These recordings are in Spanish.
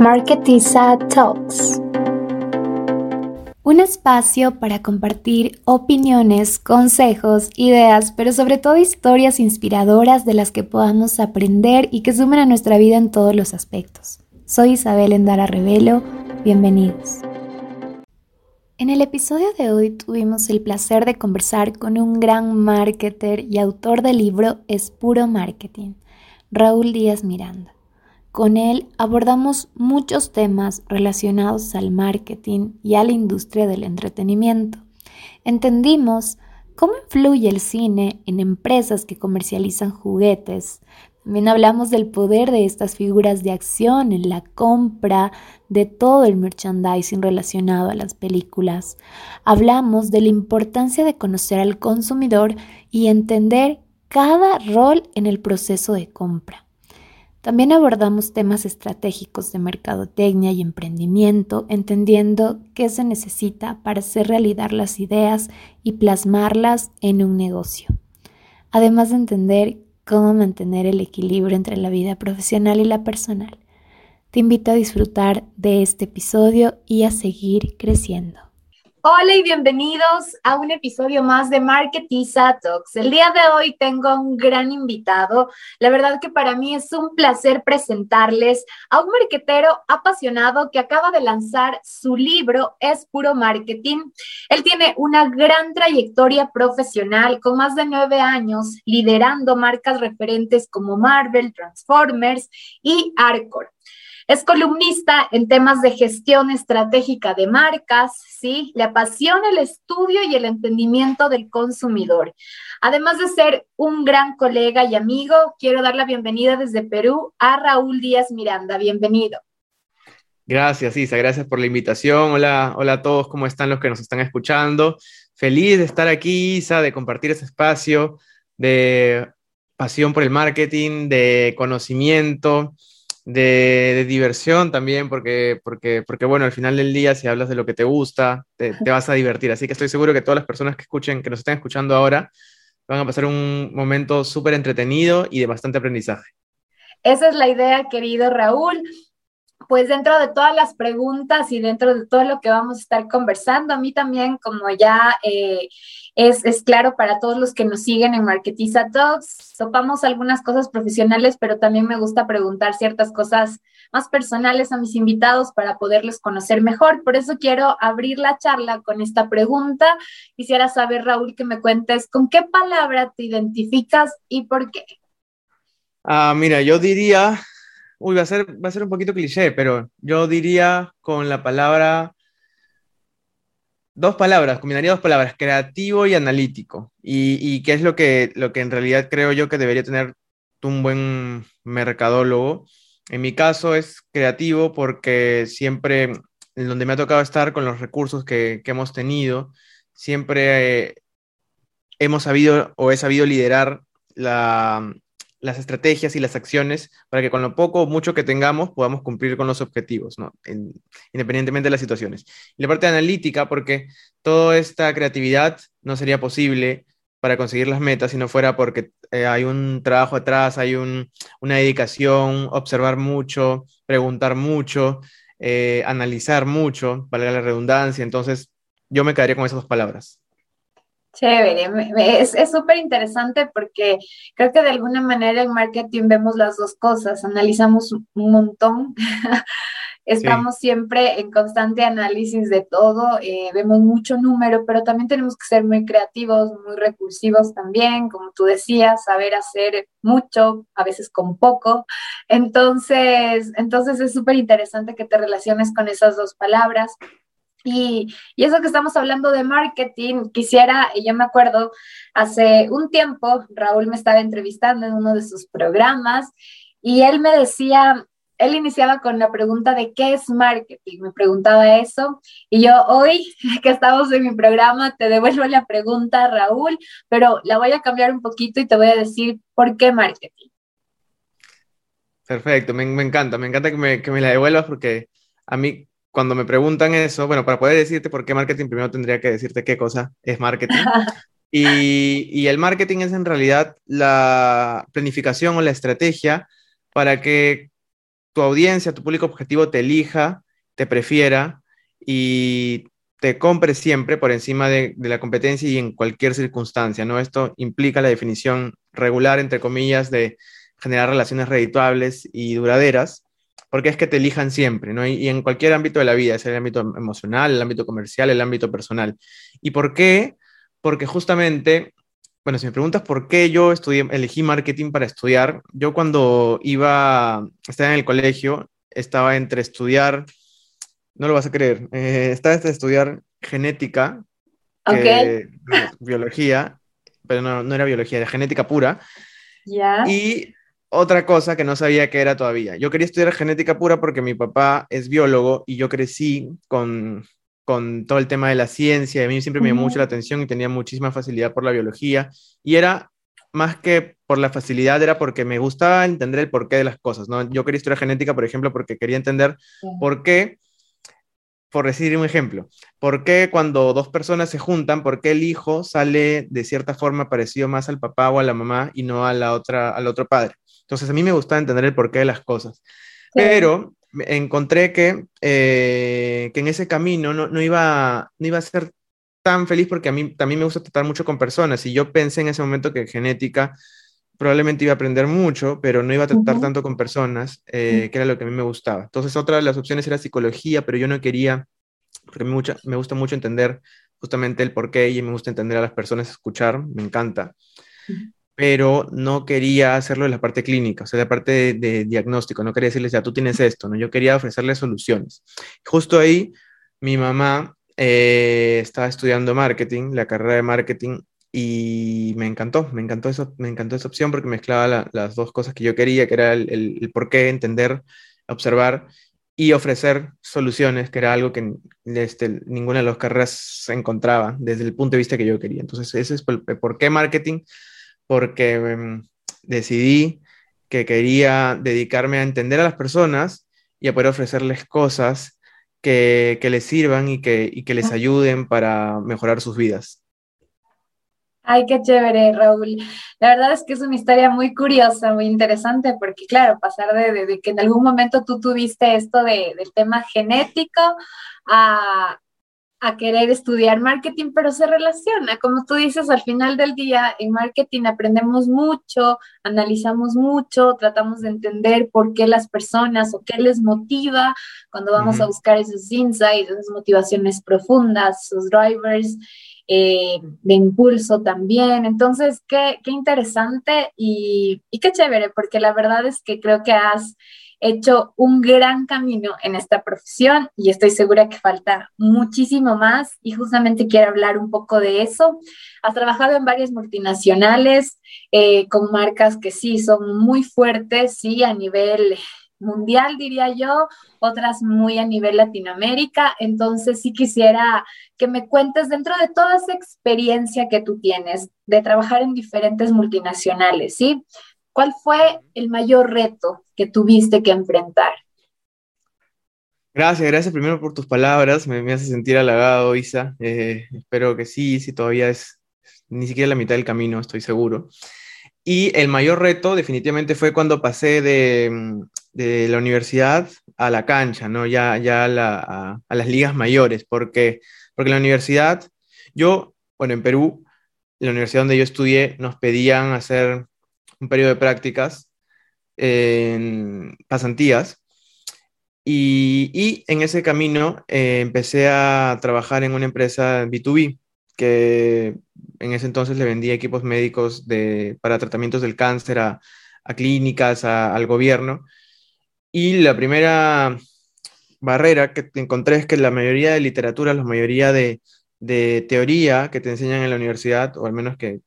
Marketiza Talks. Un espacio para compartir opiniones, consejos, ideas, pero sobre todo historias inspiradoras de las que podamos aprender y que sumen a nuestra vida en todos los aspectos. Soy Isabel Endara Revelo, bienvenidos. En el episodio de hoy tuvimos el placer de conversar con un gran marketer y autor del libro Es puro marketing, Raúl Díaz Miranda. Con él abordamos muchos temas relacionados al marketing y a la industria del entretenimiento. Entendimos cómo influye el cine en empresas que comercializan juguetes. También hablamos del poder de estas figuras de acción en la compra de todo el merchandising relacionado a las películas. Hablamos de la importancia de conocer al consumidor y entender cada rol en el proceso de compra. También abordamos temas estratégicos de mercadotecnia y emprendimiento, entendiendo qué se necesita para hacer realidad las ideas y plasmarlas en un negocio. Además de entender cómo mantener el equilibrio entre la vida profesional y la personal. Te invito a disfrutar de este episodio y a seguir creciendo. Hola y bienvenidos a un episodio más de Marketiza Talks. El día de hoy tengo un gran invitado. La verdad que para mí es un placer presentarles a un marketero apasionado que acaba de lanzar su libro Es puro marketing. Él tiene una gran trayectoria profesional con más de nueve años liderando marcas referentes como Marvel, Transformers y Arcor. Es columnista en temas de gestión estratégica de marcas, ¿sí? Le apasiona el estudio y el entendimiento del consumidor. Además de ser un gran colega y amigo, quiero dar la bienvenida desde Perú a Raúl Díaz Miranda. Bienvenido. Gracias, Isa. Gracias por la invitación. Hola, hola a todos. ¿Cómo están los que nos están escuchando? Feliz de estar aquí, Isa, de compartir ese espacio de pasión por el marketing, de conocimiento de, diversión también, porque, porque, porque, bueno, al final del día, si hablas de lo que te gusta, te, vas a divertir. Así que estoy seguro que todas las personas que escuchen, que nos estén escuchando ahora, van a pasar un momento súper entretenido y de bastante aprendizaje. Esa es la idea, querido Raúl. Pues dentro de todas las preguntas y dentro de todo lo que vamos a estar conversando, a mí también, como ya eh, es, es, claro para todos los que nos siguen en Marketiza Talks. Topamos algunas cosas profesionales, pero también me gusta preguntar ciertas cosas más personales a mis invitados para poderles conocer mejor. Por eso quiero abrir la charla con esta pregunta. Quisiera saber, Raúl, que me cuentes con qué palabra te identificas y por qué. Ah, mira, yo diría, uy, va a ser, va a ser un poquito cliché, pero yo diría con la palabra Dos palabras, combinaría dos palabras, creativo y analítico. Y, qué es lo que, lo que en realidad creo yo que debería tener un buen mercadólogo. En mi caso es creativo porque siempre, en donde me ha tocado estar con los recursos que, hemos tenido, siempre eh, hemos sabido o he sabido liderar la, las estrategias y las acciones para que con lo poco o mucho que tengamos podamos cumplir con los objetivos, ¿no? independientemente de las situaciones. Y la parte analítica, porque toda esta creatividad no sería posible para conseguir las metas si no fuera porque eh, hay un trabajo atrás, hay una dedicación, observar mucho, preguntar mucho, eh, analizar mucho, valga la redundancia. Entonces, yo me quedaría con esas dos palabras. Chévere, es súper interesante porque creo que de alguna manera en marketing vemos las dos cosas, analizamos un montón, estamos siempre en constante análisis de todo, eh, vemos mucho número, pero también tenemos que ser muy creativos, muy recursivos también, como tú decías, saber hacer mucho, a veces con poco. Entonces, entonces es súper interesante que te relaciones con esas dos palabras. Y, eso que estamos hablando de marketing, quisiera, y yo me acuerdo, hace un tiempo Raúl me estaba entrevistando en uno de sus programas y él me decía, él iniciaba con la pregunta de qué es marketing, me preguntaba eso y yo hoy que estamos en mi programa te devuelvo la pregunta, Raúl, pero la voy a cambiar un poquito y te voy a decir por qué marketing. Perfecto, me, encanta, me encanta que me, que me la devuelvas porque a mí cuando me preguntan eso, bueno, para poder decirte por qué marketing, primero tendría que decirte qué cosa es marketing. Y, y, el marketing es en realidad la planificación o la estrategia para que tu audiencia, tu público objetivo te elija, te prefiera y te compre siempre por encima de, la competencia y en cualquier circunstancia, ¿no? Esto implica la definición regular, entre comillas, de generar relaciones redituables y duraderas, porque es que te elijan siempre, ¿no? Y, en cualquier ámbito de la vida, es el ámbito emocional, el ámbito comercial, el ámbito personal. ¿Y por qué? Porque justamente, bueno, si me preguntas por qué yo estudié, elegí marketing para estudiar, yo cuando iba, estaba en el colegio, estaba entre estudiar no lo vas a creer. Eh, estaba entre estudiar genética, biología, pero no, no, era biología, era genética pura. Ya. Y otra cosa que no sabía que era todavía. Yo quería estudiar genética pura porque mi papá es biólogo y yo crecí con, con todo el tema de la ciencia. A mí siempre me llamó mucho la atención y tenía muchísima facilidad por la biología. Y era más que por la facilidad, era porque me gustaba entender el porqué de las cosas. ¿no? Yo quería estudiar genética, por ejemplo, porque quería entender por qué por decir un ejemplo, ¿por qué cuando dos personas se juntan, por qué el hijo sale de cierta forma parecido más al papá o a la mamá y no a la otra, al otro padre? Entonces a mí me gustaba entender el porqué de las cosas. Pero encontré que, eh, que en ese camino no, no, iba, no iba a ser tan feliz porque a mí también me gusta tratar mucho con personas y yo pensé en ese momento que genética probablemente iba a aprender mucho, pero no iba a tratar tanto con personas, eh, que era lo que a mí me gustaba. Entonces, otra de las opciones era psicología, pero yo no quería, porque me gusta mucho entender justamente el porqué y me gusta entender a las personas, escuchar, me encanta. Pero no quería hacerlo en la parte clínica, o sea, la parte de, diagnóstico, no quería decirles, ya tú tienes esto, ¿no? Yo quería ofrecerles soluciones. Justo ahí, mi mamá eh, estaba estudiando marketing, la carrera de marketing, y me encantó, me encantó, eso, me encantó esa opción porque mezclaba las dos cosas que yo quería, que era el, por qué, entender, observar y ofrecer soluciones, que era algo que este, ninguna de las carreras se encontraba desde el punto de vista que yo quería. Entonces, ese es por, por qué marketing, porque em, decidí que quería dedicarme a entender a las personas y a poder ofrecerles cosas que, que les sirvan y que, y que les ayuden para mejorar sus vidas. Ay, qué chévere, Raúl. La verdad es que es una historia muy curiosa, muy interesante, porque claro, pasar de, que en algún momento tú tuviste esto de, del tema genético a, a querer estudiar marketing, pero se relaciona. Como tú dices, al final del día en marketing aprendemos mucho, analizamos mucho, tratamos de entender por qué las personas o qué les motiva cuando vamos a buscar esos insights, esas motivaciones profundas, esos drivers. Eh, de impulso también. Entonces, qué, qué interesante y, y, qué chévere, porque la verdad es que creo que has hecho un gran camino en esta profesión y estoy segura que falta muchísimo más y justamente quiero hablar un poco de eso. Has trabajado en varias multinacionales eh, con marcas que sí son muy fuertes, sí, a nivel mundial, diría yo, otras muy a nivel Latinoamérica. Entonces, sí quisiera que me cuentes dentro de toda esa experiencia que tú tienes de trabajar en diferentes multinacionales, ¿sí? ¿Cuál fue el mayor reto que tuviste que enfrentar? Gracias, gracias primero por tus palabras, me, hace sentir halagado, Isa. Eh, espero que sí, si todavía es ni siquiera la mitad del camino, estoy seguro. Y el mayor reto definitivamente fue cuando pasé de, de la universidad a la cancha, ¿no? Ya, ya a, a, las ligas mayores, porque, porque la universidad, yo, bueno, en Perú, la universidad donde yo estudié, nos pedían hacer un periodo de prácticas en pasantías. Y, en ese camino eh, empecé a trabajar en una empresa B2B que en ese entonces le vendía equipos médicos de, para tratamientos del cáncer a, a clínicas, al gobierno. Y la primera barrera que encontré es que la mayoría de literatura, la mayoría de, teoría que te enseñan en la universidad, o al menos que,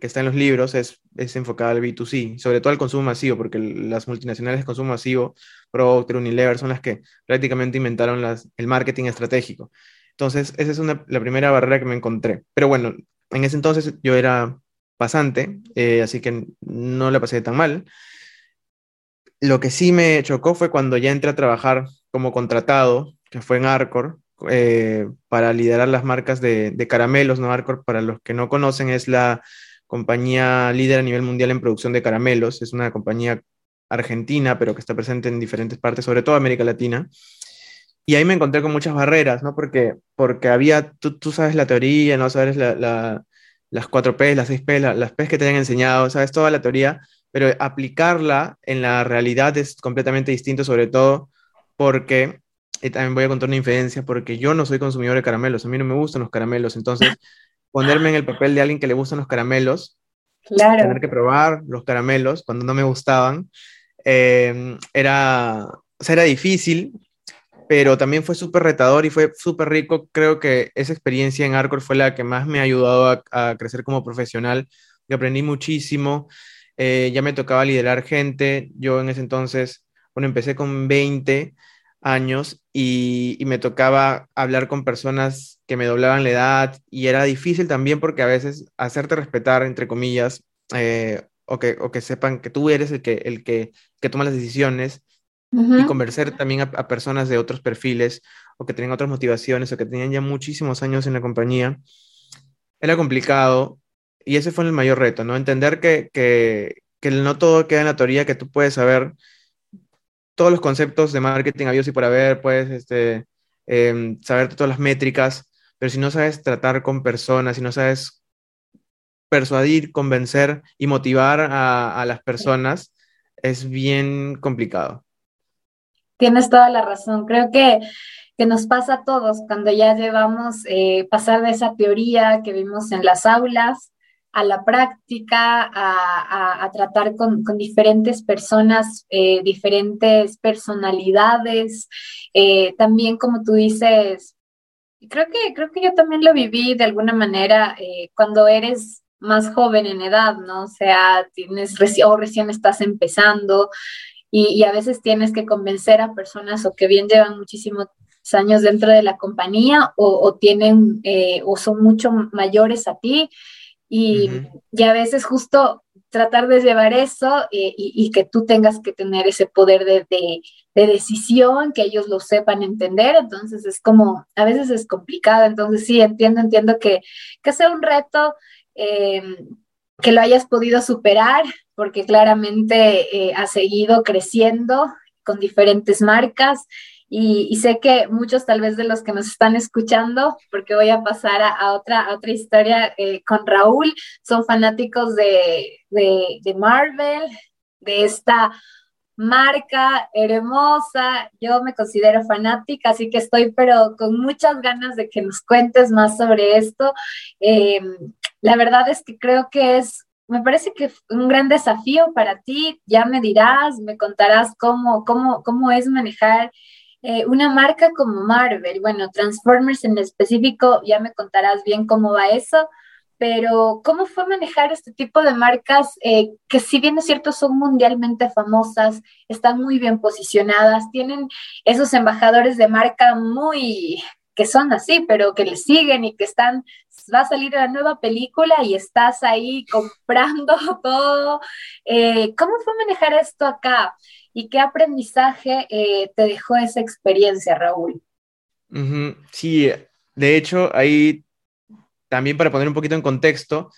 está en los libros, es, es enfocada al B2C, sobre todo al consumo masivo, porque las multinacionales de consumo masivo, Procter, Unilever, son las que prácticamente inventaron el marketing estratégico. Entonces, esa es la primera barrera que me encontré. Pero bueno, en ese entonces yo era pasante, eh, así que no la pasé tan mal. Lo que sí me chocó fue cuando ya entré a trabajar como contratado, que fue en Arcor, eh, para liderar las marcas de, caramelos, ¿no? Arcor, para los que no conocen, es la compañía líder a nivel mundial en producción de caramelos. Es una compañía argentina, pero que está presente en diferentes partes, sobre todo América Latina. Y ahí me encontré con muchas barreras, ¿no? Porque, porque había, tú, sabes la teoría, ¿no? Sabes la, las 4 P, las 6 P, las P que te han enseñado, sabes toda la teoría, pero aplicarla en la realidad es completamente distinto, sobre todo porque, y también voy a contar una infidencia, porque yo no soy consumidor de caramelos, a mí no me gustan los caramelos, entonces ponerme en el papel de alguien que le gustan los caramelos, claro. tener que probar los caramelos cuando no me gustaban, eh, era, o sea, era difícil, pero también fue súper retador y fue súper rico. Creo que esa experiencia en Arcor fue la que más me ha ayudado a, crecer como profesional. Yo aprendí muchísimo, eh, ya me tocaba liderar gente. Yo en ese entonces, bueno, empecé con 20 años y, me tocaba hablar con personas que me doblaban la edad y era difícil también porque a veces hacerte respetar, entre comillas, eh, o, que, o que sepan que tú eres el que, el que, que toma las decisiones y convencer también a, personas de otros perfiles o que tenían otras motivaciones o que tenían ya muchísimos años en la compañía, era complicado y ese fue el mayor reto, ¿no? Entender que, que, que no todo queda en la teoría, que tú puedes saber todos los conceptos de marketing habidos y por haber, puedes este, em, saber todas las métricas, pero si no sabes tratar con personas, si no sabes persuadir, convencer y motivar a, las personas, es bien complicado. Tienes toda la razón. Creo que, que nos pasa a todos cuando ya llevamos eh, pasar de esa teoría que vimos en las aulas a la práctica, a, tratar con, diferentes personas, eh, diferentes personalidades. Eh, también, como tú dices, creo que, creo que yo también lo viví de alguna manera cuando eres más joven en edad, ¿no? O sea, tienes o recién estás empezando, y, a veces tienes que convencer a personas o que bien llevan muchísimos años dentro de la compañía o, tienen eh, o son mucho mayores a ti y, a veces justo tratar de llevar eso eh, y, que tú tengas que tener ese poder de, decisión, que ellos lo sepan entender, entonces es como, a veces es complicado, entonces sí, entiendo, entiendo que, que sea un reto. Eh, que lo hayas podido superar, porque claramente eh, ha seguido creciendo con diferentes marcas. Y, sé que muchos tal vez de los que nos están escuchando, porque voy a pasar a, otra, otra historia eh, con Raúl, son fanáticos de, de, Marvel, de esta marca hermosa. Yo me considero fanática, así que estoy pero con muchas ganas de que nos cuentes más sobre esto. Eh, la verdad es que creo que es, me parece que un gran desafío para ti. Ya me dirás, me contarás cómo, cómo, cómo es manejar eh, una marca como Marvel. Bueno, Transformers en específico, ya me contarás bien cómo va eso. Pero, ¿cómo fue manejar este tipo de marcas eh, que, si bien es cierto, son mundialmente famosas, están muy bien posicionadas, tienen esos embajadores de marca muy, que son así, pero que le siguen y que están, va a salir la nueva película y estás ahí comprando todo. Eh, ¿Cómo fue manejar esto acá? ¿Y qué aprendizaje eh, te dejó esa experiencia, Raúl? Sí, de hecho, ahí también para poner un poquito en contexto,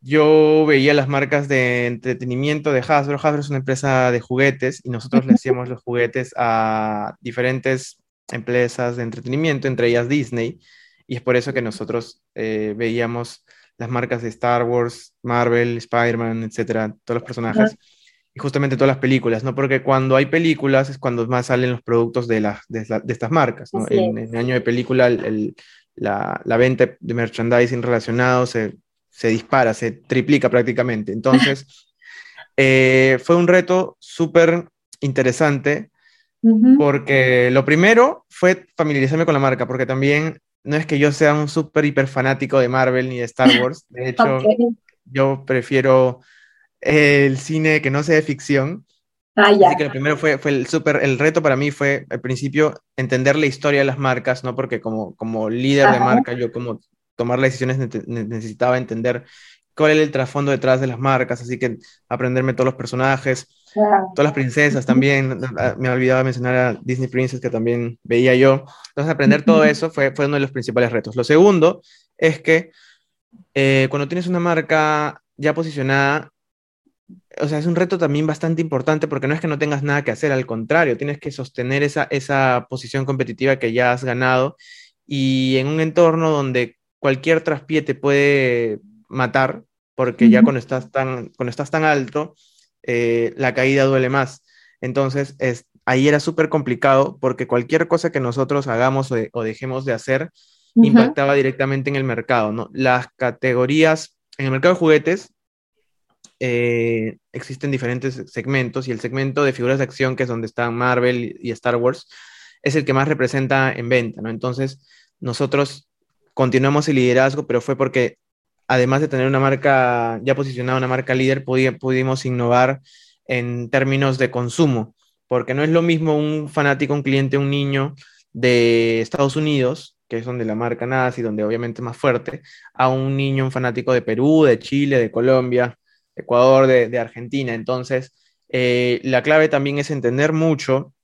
yo veía las marcas de entretenimiento de Hasbro. Hasbro es una empresa de juguetes y nosotros le hacíamos los juguetes a diferentes empresas de entretenimiento, entre ellas Disney, y es por eso que nosotros eh, veíamos las marcas de Star Wars, Marvel, Spider-Man, etcétera, todos los personajes, y justamente todas las películas, ¿no? Porque cuando hay películas es cuando más salen los productos de, las de, estas marcas, ¿no? En, el año de película, el, la, la, venta de merchandising relacionado se, se dispara, se triplica prácticamente. Entonces, eh, fue un reto súper interesante porque lo primero fue familiarizarme con la marca, porque también no es que yo sea un súper hiper fanático de Marvel ni de Star Wars. De hecho, yo prefiero el cine que no sea de ficción. Ah, Así que lo primero fue, fue el súper, el reto para mí fue al principio entender la historia de las marcas, ¿no? Porque como, como líder de marca, yo como tomar las decisiones necesitaba entender cuál era el trasfondo detrás de las marcas, así que aprenderme todos los personajes, todas las princesas también, me olvidaba mencionar a Disney Princess que también veía yo. Entonces aprender todo eso fue, fue uno de los principales retos. Lo segundo es que eh, cuando tienes una marca ya posicionada, o sea, es un reto también bastante importante porque no es que no tengas nada que hacer, al contrario, tienes que sostener esa, esa posición competitiva que ya has ganado y en un entorno donde cualquier traspié te puede matar, porque ya cuando estás tan, cuando estás tan alto, eh, la caída duele más. Entonces, es, ahí era súper complicado porque cualquier cosa que nosotros hagamos o, dejemos de hacer impactaba directamente en el mercado, ¿no? Las categorías, en el mercado de juguetes, eh, existen diferentes segmentos y el segmento de figuras de acción, que es donde están Marvel y Star Wars, es el que más representa en venta, ¿no? Entonces, nosotros continuamos el liderazgo, pero fue porque además de tener una marca ya posicionada, una marca líder, pudimos innovar en términos de consumo, porque no es lo mismo un fanático, un cliente, un niño de Estados Unidos, que es donde la marca nace y donde obviamente es más fuerte, a un niño, un fanático de Perú, de Chile, de Colombia, Ecuador, de, Argentina. Entonces, eh, la clave también es entender mucho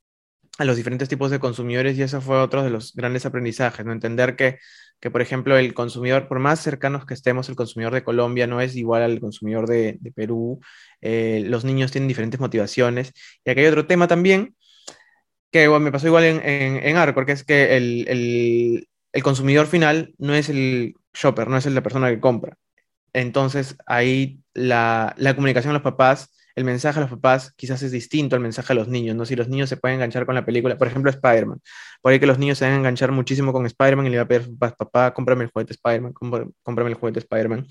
a los diferentes tipos de consumidores y eso fue otro de los grandes aprendizajes, ¿no? Entender que, que, por ejemplo, el consumidor, por más cercanos que estemos, el consumidor de Colombia no es igual al consumidor de, Perú, eh, los niños tienen diferentes motivaciones. Y aquí hay otro tema también, que me pasó igual en, en, Arcor, que es que el, el, el, consumidor final no es el shopper, no es la persona que compra. Entonces ahí la, la comunicación a los papás el mensaje a los papás quizás es distinto al mensaje a los niños, ¿no? Si los niños se pueden enganchar con la película, por ejemplo, Spider-Man. Por ahí que los niños se van a enganchar muchísimo con Spider-Man y le va a pedir, papá, cómprame el juguete Spider-Man, cómprame el juguete Spider-Man.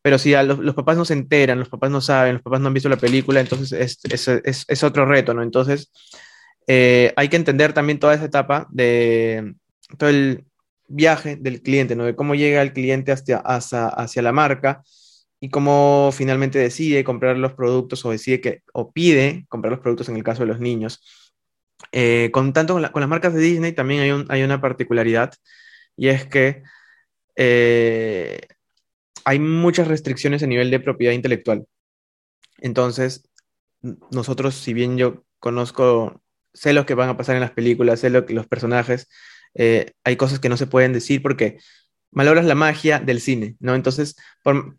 Pero si los, papás no se enteran, los papás no saben, los papás no han visto la película, entonces es, es, es, otro reto, ¿no? Entonces eh, hay que entender también toda esa etapa de todo el viaje del cliente, ¿no? De cómo llega el cliente hacia, hacia, hacia la marca y cómo finalmente decide comprar los productos o decide que, o pide comprar los productos en el caso de los niños. Eh, con tanto con, las marcas de Disney también hay, hay, una particularidad y es que eh, hay muchas restricciones a nivel de propiedad intelectual. Entonces, nosotros, si bien yo conozco, sé lo que van a pasar en las películas, sé lo que los personajes, eh, hay cosas que no se pueden decir porque malogras la magia del cine, ¿no? Entonces, por,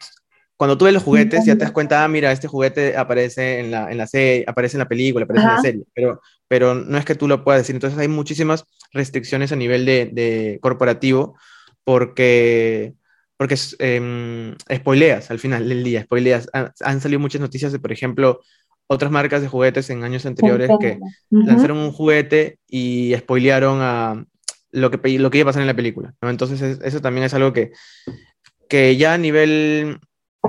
cuando tú ves los juguetes, ya te das cuenta, ah, mira, este juguete aparece en la, en la serie, aparece en la película, aparece en la serie, pero, pero no es que tú lo puedas decir. Entonces hay muchísimas restricciones a nivel de, de corporativo porque, porque eh, spoileas al final del día, spoileas. Han, salido muchas noticias de, por ejemplo, otras marcas de juguetes en años anteriores que lanzaron un juguete y spoilearon a lo que, lo que iba a pasar en la película. ¿no? Entonces eso también es algo que, que ya a nivel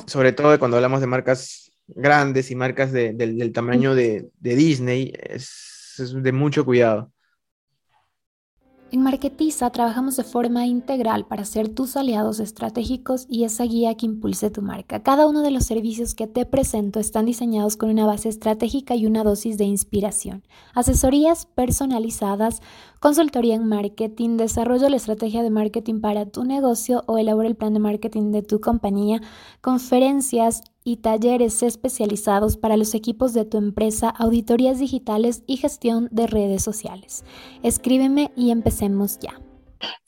sobre todo cuando hablamos de marcas grandes y marcas del, tamaño de, Disney, es, es de mucho cuidado. En Marketiza trabajamos de forma integral para ser tus aliados estratégicos y esa guía que impulse tu marca. Cada uno de los servicios que te presento están diseñados con una base estratégica y una dosis de inspiración. Asesorías personalizadas, consultoría en marketing, desarrollo de la estrategia de marketing para tu negocio o elabora el plan de marketing de tu compañía, conferencias, y talleres especializados para los equipos de tu empresa, auditorías digitales y gestión de redes sociales. Escríbeme y empecemos ya.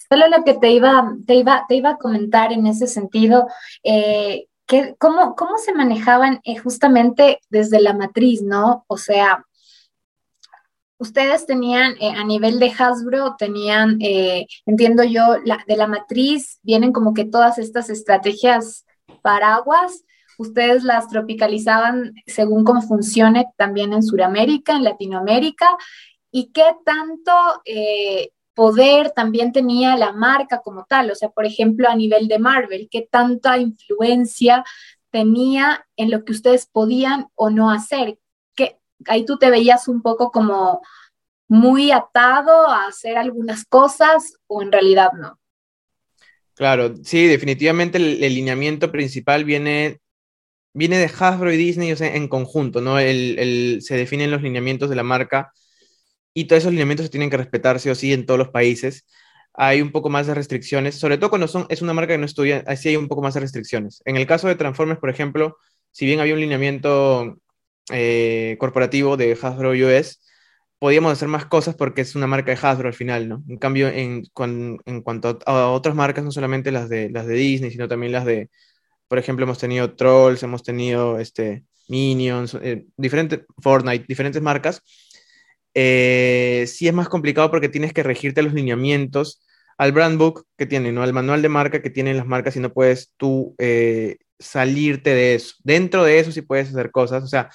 Solo lo que te iba, te iba, te iba a comentar en ese sentido, eh, que, cómo, ¿cómo se manejaban eh, justamente desde la matriz, no? O sea, ustedes tenían eh, a nivel de Hasbro, tenían, entiendo yo, de la matriz, vienen como que todas estas estrategias paraguas ustedes las tropicalizaban según cómo funcione también en Sudamérica, en Latinoamérica, y qué tanto eh, poder también tenía la marca como tal, o sea, por ejemplo, a nivel de Marvel, qué tanta influencia tenía en lo que ustedes podían o no hacer, que ahí tú te veías un poco como muy atado a hacer algunas cosas o en realidad no. Claro, sí, definitivamente el, el lineamiento principal viene viene de Hasbro y Disney o sea, en conjunto, ¿no? El, se definen los lineamientos de la marca y todos esos lineamientos se tienen que respetarse o sí en todos los países. Hay un poco más de restricciones, sobre todo cuando son, es una marca que no estudia, así hay un poco más de restricciones. En el caso de Transformers, por ejemplo, si bien había un lineamiento eh, corporativo de Hasbro US, podíamos hacer más cosas porque es una marca de Hasbro al final, ¿no? En cambio, en, en cuanto a, otras marcas, no solamente las de, las de Disney, sino también las de, por ejemplo, hemos tenido Trolls, hemos tenido este, Minions, eh, diferentes, Fortnite, diferentes marcas, eh, sí es más complicado porque tienes que regirte los lineamientos al brand book que tiene, ¿no? Al manual de marca que tienen las marcas y no puedes tú eh, salirte de eso. Dentro de eso sí puedes hacer cosas, o sea,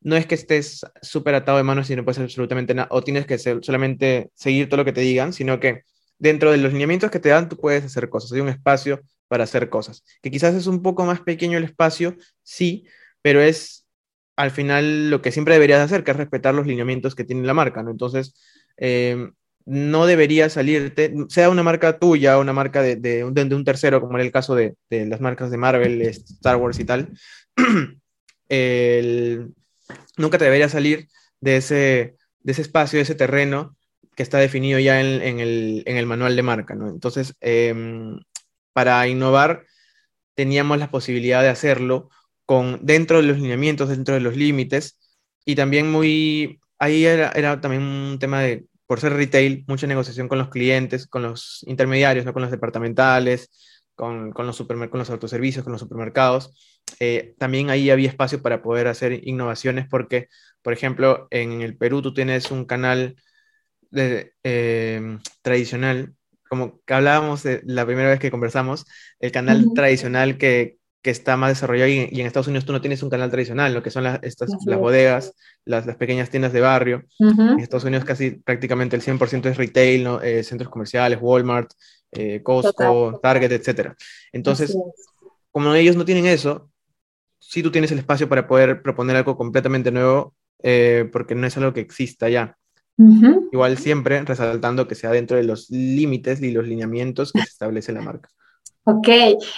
no es que estés súper atado de manos y no puedes hacer absolutamente nada, o tienes que solamente seguir todo lo que te digan, sino que dentro de los lineamientos que te dan tú puedes hacer cosas, hay un espacio para hacer cosas, que quizás es un poco más pequeño el espacio, sí, pero es al final lo que siempre deberías hacer, que es respetar los lineamientos que tiene la marca, ¿no? Entonces, eh, no debería salirte, sea una marca tuya una marca de, de, un tercero, como era el caso de, las marcas de Marvel, Star Wars y tal, nunca te debería salir de ese, de ese espacio, de ese terreno que está definido ya en, en, el, en el, manual de marca. ¿no? Entonces, em, para innovar, teníamos la posibilidad de hacerlo con, dentro de los lineamientos, dentro de los límites, y también muy, ahí era, era también un tema de por ser retail, mucha negociación con los clientes, con los intermediarios, ¿no? con los departamentales, con, con los, con los autoservicios, con los supermercados. Eh, también ahí había espacio para poder hacer innovaciones porque, por ejemplo, en el Perú tú tienes un canal de, eh, tradicional, como que hablábamos de la primera vez que conversamos, el canal tradicional que, que está más desarrollado y, en Estados Unidos tú no tienes un canal tradicional, lo que son las, estas, las bodegas, las, las, pequeñas tiendas de barrio. En Estados Unidos casi prácticamente el 100% es retail, ¿no? eh, centros comerciales, Walmart, eh, Costco, Target, etc. Entonces, como ellos no tienen eso, sí tú tienes el espacio para poder proponer algo completamente nuevo, porque no es algo que exista ya. Igual siempre resaltando que sea dentro de los límites y los lineamientos que se establece la marca. Ok,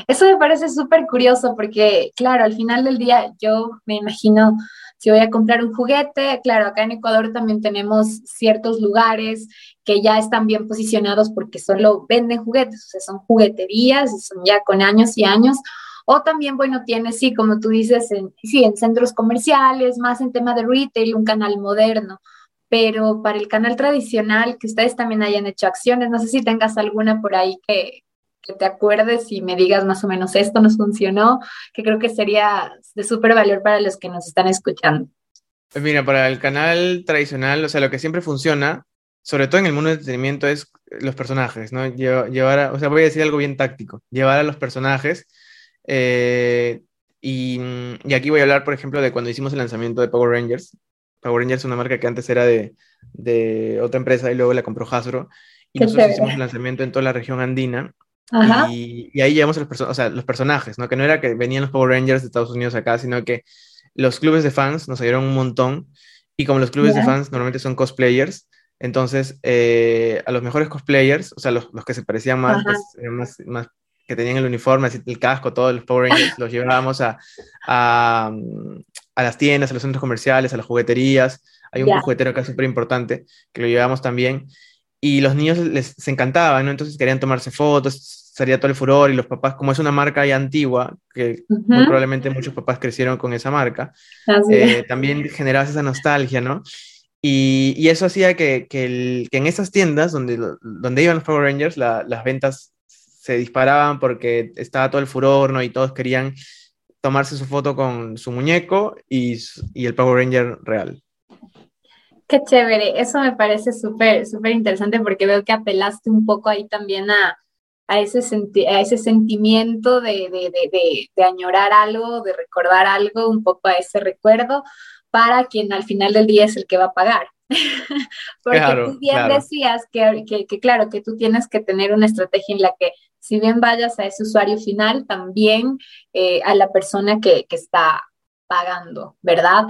eso me parece súper curioso porque, claro, al final del día yo me imagino si voy a comprar un juguete, claro, acá en Ecuador también tenemos ciertos lugares que ya están bien posicionados porque solo venden juguetes, o sea, son jugueterías son ya con años y años. O también, bueno, tienes, sí, como tú dices, en, sí, en centros comerciales, más en tema de retail, un canal moderno. Pero para el canal tradicional, que ustedes también hayan hecho acciones, no sé si tengas alguna por ahí que, te acuerdes y me digas más o menos esto nos funcionó, que creo que sería de súper valor para los que nos están escuchando. Pues mira, para el canal tradicional, o sea, lo que siempre funciona, sobre todo en el mundo del entretenimiento, es los personajes, ¿no? Llevar, o sea, voy a decir algo bien táctico, llevar a los personajes. Eh, y, y, aquí voy a hablar, por ejemplo, de cuando hicimos el lanzamiento de Power Rangers. Power Rangers es una marca que antes era de, de otra empresa y luego la compró Hasbro. Y nosotros hicimos el lanzamiento en toda la región andina y, ahí llegamos a los, o sea, los personajes, ¿no? Que no era que venían los Power Rangers de Estados Unidos acá, sino que los clubes de fans nos ayudaron un montón. Y como los clubes de fans normalmente son cosplayers, entonces eh, a los mejores cosplayers, o sea, los, los que se parecían más, más, más, que tenían el uniforme, el casco, todos los Power Rangers, los llevábamos a, a, a, las tiendas, a los centros comerciales, a las jugueterías. Hay un juguetero acá súper importante que lo llevamos también y los niños les, encantaba, ¿no? Entonces querían tomarse fotos, salía todo el furor y los papás, como es una marca ya antigua, que muy probablemente muchos papás crecieron con esa marca, eh, también generaba esa nostalgia, ¿no? Y, y eso hacía que, que, el, que, en esas tiendas donde, donde iban los Power Rangers, la, las ventas se disparaban porque estaba todo el furor, ¿no? Y todos querían tomarse su foto con su muñeco y, y el Power Ranger real. Qué chévere, eso me parece súper, súper interesante porque veo que apelaste un poco ahí también a, a ese, a ese sentimiento de, de, de, de, añorar algo, de recordar algo, un poco a ese recuerdo, para quien al final del día es el que va a pagar. porque tú bien decías que, que, que, claro, que tú tienes que tener una estrategia en la que si bien vayas a ese usuario final, también eh, a la persona que, que está pagando, ¿verdad?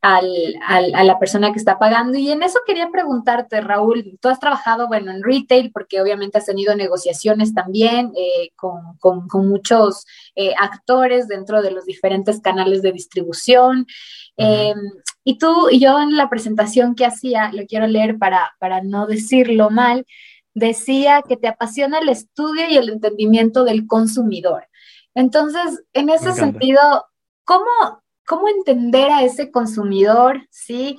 Al, al, a la persona que está pagando. Y en eso quería preguntarte, Raúl, tú has trabajado, bueno, en retail, porque obviamente has tenido negociaciones también eh, con, con, con, muchos eh, actores dentro de los diferentes canales de distribución. Eh, y tú y yo en la presentación que hacía, lo quiero leer para, para no decirlo mal, decía que te apasiona el estudio y el entendimiento del consumidor. Entonces, en ese sentido, ¿cómo, cómo entender a ese consumidor, ¿sí?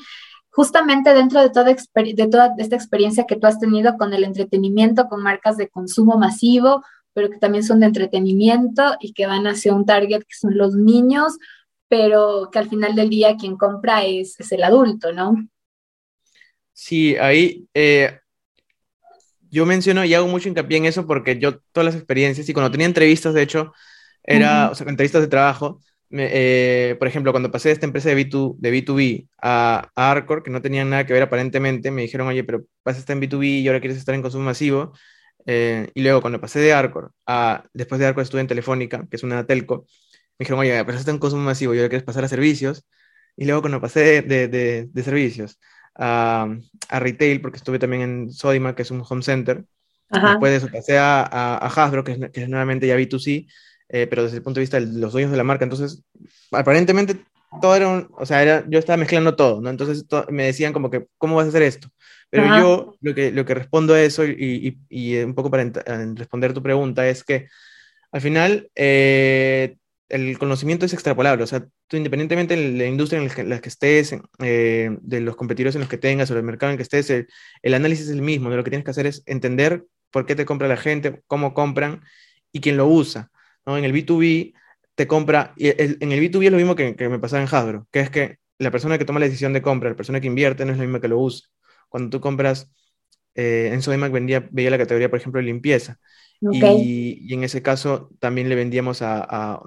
Justamente dentro de toda, de toda esta experiencia que tú has tenido con el entretenimiento, con marcas de consumo masivo, pero que también son de entretenimiento y que van hacia un target que son los niños, pero que al final del día quien compra es, es el adulto, ¿no? Sí, ahí eh, yo menciono y hago mucho hincapié en eso porque yo todas las experiencias y cuando tenía entrevistas, de hecho, era, o sea, entrevistas de trabajo, eh, por ejemplo, cuando pasé de esta empresa de, B2, de B2B a, a, Arcor, que no tenían nada que ver aparentemente, me dijeron, oye, pero estar en B2B y ahora quieres estar en consumo masivo. Eh, y luego cuando pasé de Arcor a, después de Arcor estuve en Telefónica, que es una telco, me dijeron, oye, pero estás en consumo masivo y ahora quieres pasar a servicios. Y luego cuando pasé de, de, de servicios a, a, retail, porque estuve también en Sodima, que es un home center, Ajá. después de eso pasé a, a, a Hasbro, que es, que es nuevamente ya B2C, eh, pero desde el punto de vista de los dueños de la marca. Entonces, aparentemente todo era, un, o sea, era, yo estaba mezclando todo, ¿no? Entonces to, me decían como que, ¿cómo vas a hacer esto? Pero Ajá. yo lo que, lo que respondo a eso y, y, y un poco para responder tu pregunta es que al final eh, el conocimiento es extrapolable, o sea, tú independientemente de la industria en la que, la que estés, eh, de los competidores en los que tengas o del mercado en el que estés, el, el análisis es el mismo, ¿no? lo que tienes que hacer es entender por qué te compra la gente, cómo compran y quién lo usa. ¿no? En el B2B te compra, y el, en el B2B es lo mismo que, que, me pasaba en Hasbro, que es que la persona que toma la decisión de compra, la persona que invierte, no es la misma que lo usa. Cuando tú compras, eh, en Sodimac vendía, veía la categoría, por ejemplo, de limpieza. Okay. Y, y, en ese caso también le vendíamos a,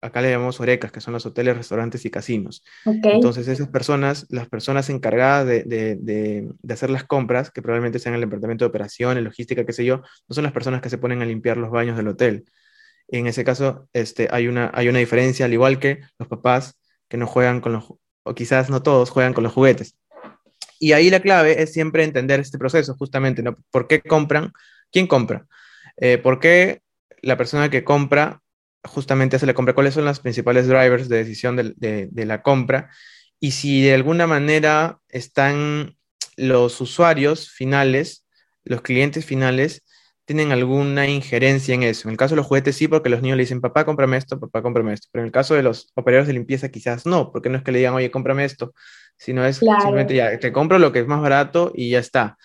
acá le llamamos orecas, que son los hoteles, restaurantes y casinos. Okay. Entonces esas personas, las personas encargadas de, de, de, de, hacer las compras, que probablemente sean el departamento de operaciones, logística, qué sé yo, no son las personas que se ponen a limpiar los baños del hotel en ese caso este, hay, una, hay una diferencia, al igual que los papás que no juegan con los, o quizás no todos juegan con los juguetes. Y ahí la clave es siempre entender este proceso, justamente, ¿no? ¿Por qué compran? ¿Quién compra? Eh, ¿Por qué la persona que compra justamente hace la compra? ¿Cuáles son las principales drivers de decisión de, de, de la compra? Y si de alguna manera están los usuarios finales, los clientes finales, tienen alguna injerencia en eso. En el caso de los juguetes sí, porque los niños le dicen, papá, cómprame esto, papá, cómprame esto. Pero en el caso de los operadores de limpieza quizás no, porque no es que le digan, oye, cómprame esto, sino es claro. simplemente ya, te compro lo que es más barato y ya está.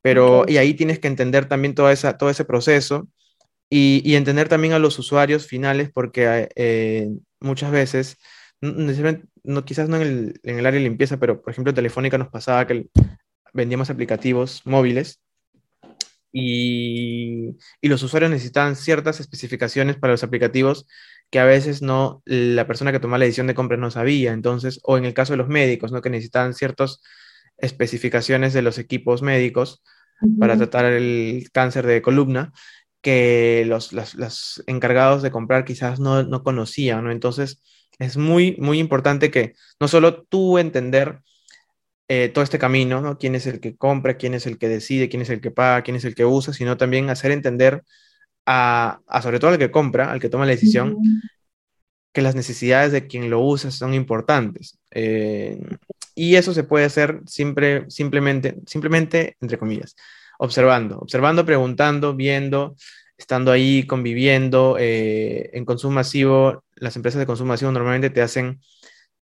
Pero, okay. y ahí tienes que entender también toda esa, todo ese proceso y, y entender también a los usuarios finales, porque eh, muchas veces, no, quizás no en el, en el área de limpieza, pero por ejemplo, Telefónica nos pasaba que vendíamos aplicativos móviles y, y, los usuarios necesitaban ciertas especificaciones para los aplicativos que a veces no la persona que toma la decisión de compra no sabía. Entonces, o en el caso de los médicos, ¿no? que necesitaban ciertas especificaciones de los equipos médicos uh -huh. para tratar el cáncer de columna que los, los, los encargados de comprar quizás no, no conocían. ¿no? Entonces, es muy, muy importante que no solo tú entender eh, todo este camino, ¿no? quién es el que compra, quién es el que decide, quién es el que paga, quién es el que usa, sino también hacer entender a, a sobre todo al que compra, al que toma la decisión, uh -huh. que las necesidades de quien lo usa son importantes. Eh, y eso se puede hacer siempre, simplemente, simplemente, entre comillas, observando, observando, preguntando, viendo, estando ahí, conviviendo. Eh, en consumo masivo, las empresas de consumo masivo normalmente te hacen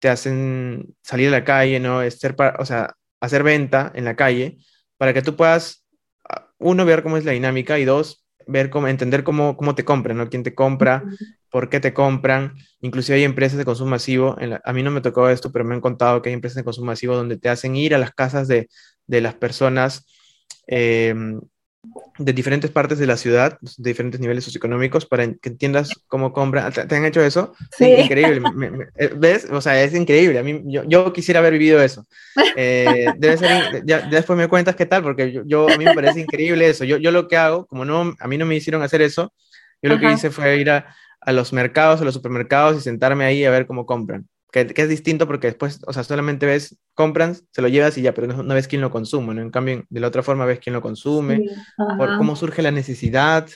te hacen salir a la calle, ¿no? Ser para, o sea, hacer venta en la calle para que tú puedas, ah, uno, ver cómo es la dinámica y dos, ver cómo, entender cómo, cómo te compran, ¿no? ¿Quién te compra? ¿Por qué te compran? Inclusive hay empresas de consumo masivo, la, a mí no me tocó esto, pero me han contado que hay empresas de consumo masivo donde te hacen ir a las casas de, de las personas eh, de diferentes partes de la ciudad, de diferentes niveles socioeconómicos, para que entiendas cómo compran. ¿Te, han hecho eso? Sí. Increíble. me, me, eh, ¿Ves? O sea, es increíble. A mí, yo, yo quisiera haber vivido eso. Eh, debe ser, ya, después me cuentas qué tal, porque yo, yo, a mí me parece increíble eso. Yo, yo lo que hago, como no, a mí no me hicieron hacer eso, yo lo Ajá. que hice fue ir a, a los mercados, a los supermercados y sentarme ahí a ver cómo compran que, que, es distinto porque después, o sea, solamente ves, compran, se lo llevas y ya, pero no, no ves quién lo consume, ¿no? En cambio, de la otra forma ves quién lo consume, sí, por cómo surge la necesidad,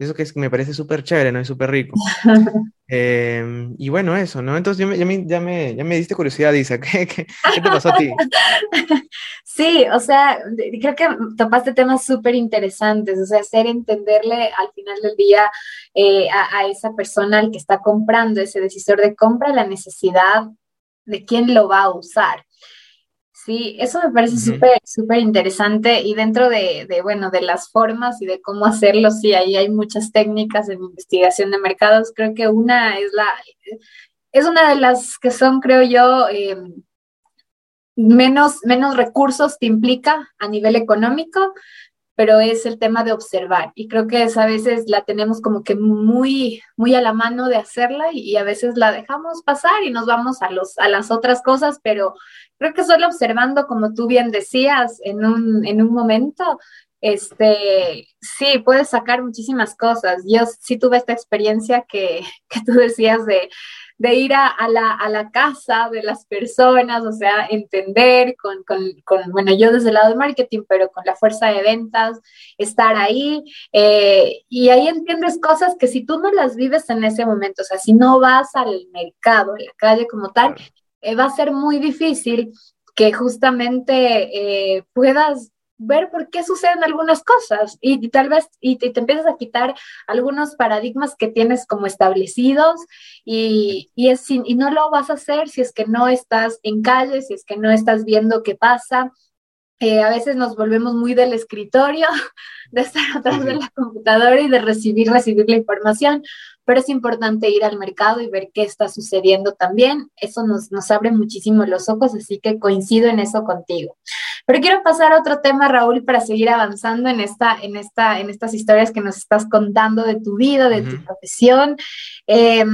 eso que es, me parece súper chévere, ¿no? Es súper rico. eh, y bueno, eso, ¿no? Entonces ya me, ya me, ya me, ya me diste curiosidad, Isa, ¿qué, qué, qué te pasó a ti? Sí, o sea, creo que topaste temas súper interesantes, o sea, hacer entenderle al final del día eh, a, a, esa persona al que está comprando, ese decisor de compra, la necesidad de quién lo va a usar. Sí, eso me parece súper, uh -huh. súper interesante y dentro de, de, bueno, de las formas y de cómo hacerlo, sí, ahí hay muchas técnicas en investigación de mercados. Creo que una es la, es una de las que son, creo yo, eh, menos, menos recursos te implica a nivel económico, pero es el tema de observar. Y creo que a veces la tenemos como que muy, muy a la mano de hacerla y, a veces la dejamos pasar y nos vamos a, los, a las otras cosas, pero creo que solo observando, como tú bien decías en un, en un momento, este, sí, puedes sacar muchísimas cosas. Yo sí tuve esta experiencia que, que tú decías de de ir a, la, casa de las personas, o sea, entender con, bueno, yo desde el lado de marketing, pero con la fuerza de ventas, estar ahí, eh, y ahí entiendes cosas que si tú no las vives en ese momento, o sea, si no vas al mercado, a la calle como tal, eh, va a ser muy difícil que justamente eh, puedas ver por qué suceden algunas cosas y, tal vez y te, empiezas a quitar algunos paradigmas que tienes como establecidos y, y, es, y no lo vas a hacer si es que no estás en calle, si es que no estás viendo qué pasa. Eh, a veces nos volvemos muy del escritorio, de estar atrás de la computadora y de recibir, recibir la información, pero es importante ir al mercado y ver qué está sucediendo también. Eso nos, nos abre muchísimo los ojos, así que coincido en eso contigo. Pero quiero pasar a otro tema, Raúl, para seguir avanzando en, esta, en, esta, en estas historias que nos estás contando de tu vida, de tu profesión. Eh,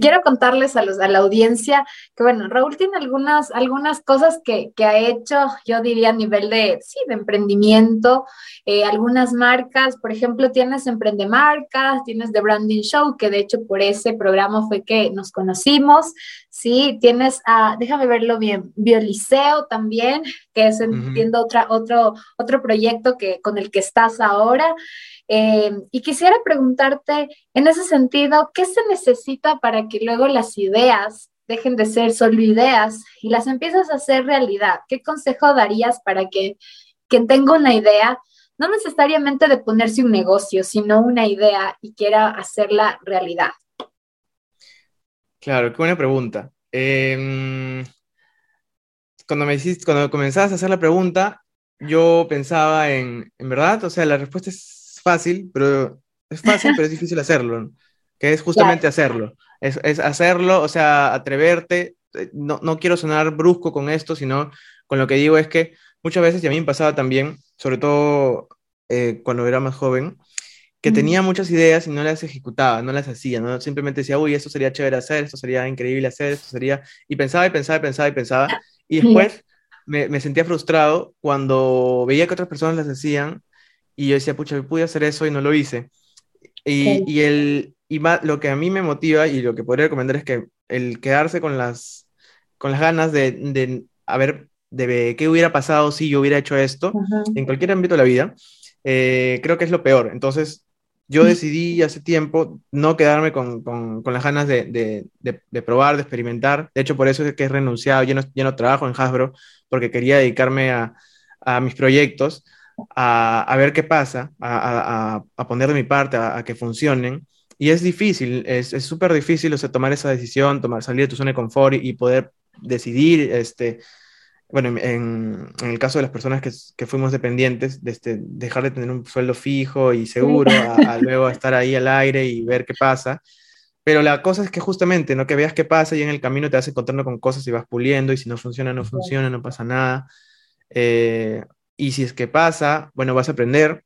quiero contarles a, los, a la audiencia que, bueno, Raúl tiene algunas, algunas cosas que, que ha hecho, yo diría a nivel de, sí, de emprendimiento, eh, algunas marcas, por ejemplo, tienes Emprende Marcas, tienes The Branding Show, que de hecho por ese programa fue que nos conocimos, sí, tienes, a, déjame verlo bien, Bioliceo también, que es, entiendo, otra, otro, otro proyecto que, con el que estás ahora. Eh, y quisiera preguntarte, en ese sentido, ¿qué se necesita para que luego las ideas dejen de ser solo ideas y las empiezas a hacer realidad? ¿Qué consejo darías para que quien tenga una idea, no necesariamente de ponerse un negocio, sino una idea y quiera hacerla realidad? Claro, qué buena pregunta. Em, cuando, me hiciste, cuando comenzabas a hacer la pregunta, yo pensaba en, en verdad, o sea, la respuesta es fácil, pero es fácil, pero es difícil hacerlo, que es justamente hacerlo. Es, es, hacerlo, o sea, atreverte. Eh, no, no quiero sonar brusco con esto, sino con lo que digo es que muchas veces, y a mí me pasaba también, sobre todo eh, cuando era más joven, que tenía muchas ideas y no las ejecutaba, no las hacía, ¿no? Simplemente decía, uy, esto sería chévere hacer, esto sería increíble hacer, esto sería... Y pensaba y pensaba y pensaba y pensaba. Y después me, me, sentía frustrado cuando veía que otras personas las hacían y yo decía, pucha, pude hacer eso y no lo hice. Y, y, el, y lo que a mí me motiva y lo que podría recomendar es que el quedarse con las, con las ganas de, de a ver, de qué hubiera pasado si yo hubiera hecho esto en cualquier ámbito de la vida, eh, creo que es lo peor. Entonces, yo decidí hace tiempo no quedarme con, con, con las ganas de, de, de, probar, de experimentar. De hecho, por eso es que he renunciado, ya no, ya no trabajo en Hasbro, porque quería dedicarme a, a mis proyectos a, ver qué pasa, a, poner de mi parte, a, que funcionen. Y es difícil, es súper difícil o sea, tomar esa decisión, tomar, salir de tu zona de confort y, poder decidir, este, bueno, en, el caso de las personas que, fuimos dependientes, de este, dejar de tener un sueldo fijo y seguro, a, luego estar ahí al aire y ver qué pasa. Pero la cosa es que justamente, ¿no? Que veas qué pasa y en el camino te vas encontrando con cosas y vas puliendo y si no funciona, no funciona, no pasa nada. Eh, y si es que pasa, bueno, vas a aprender.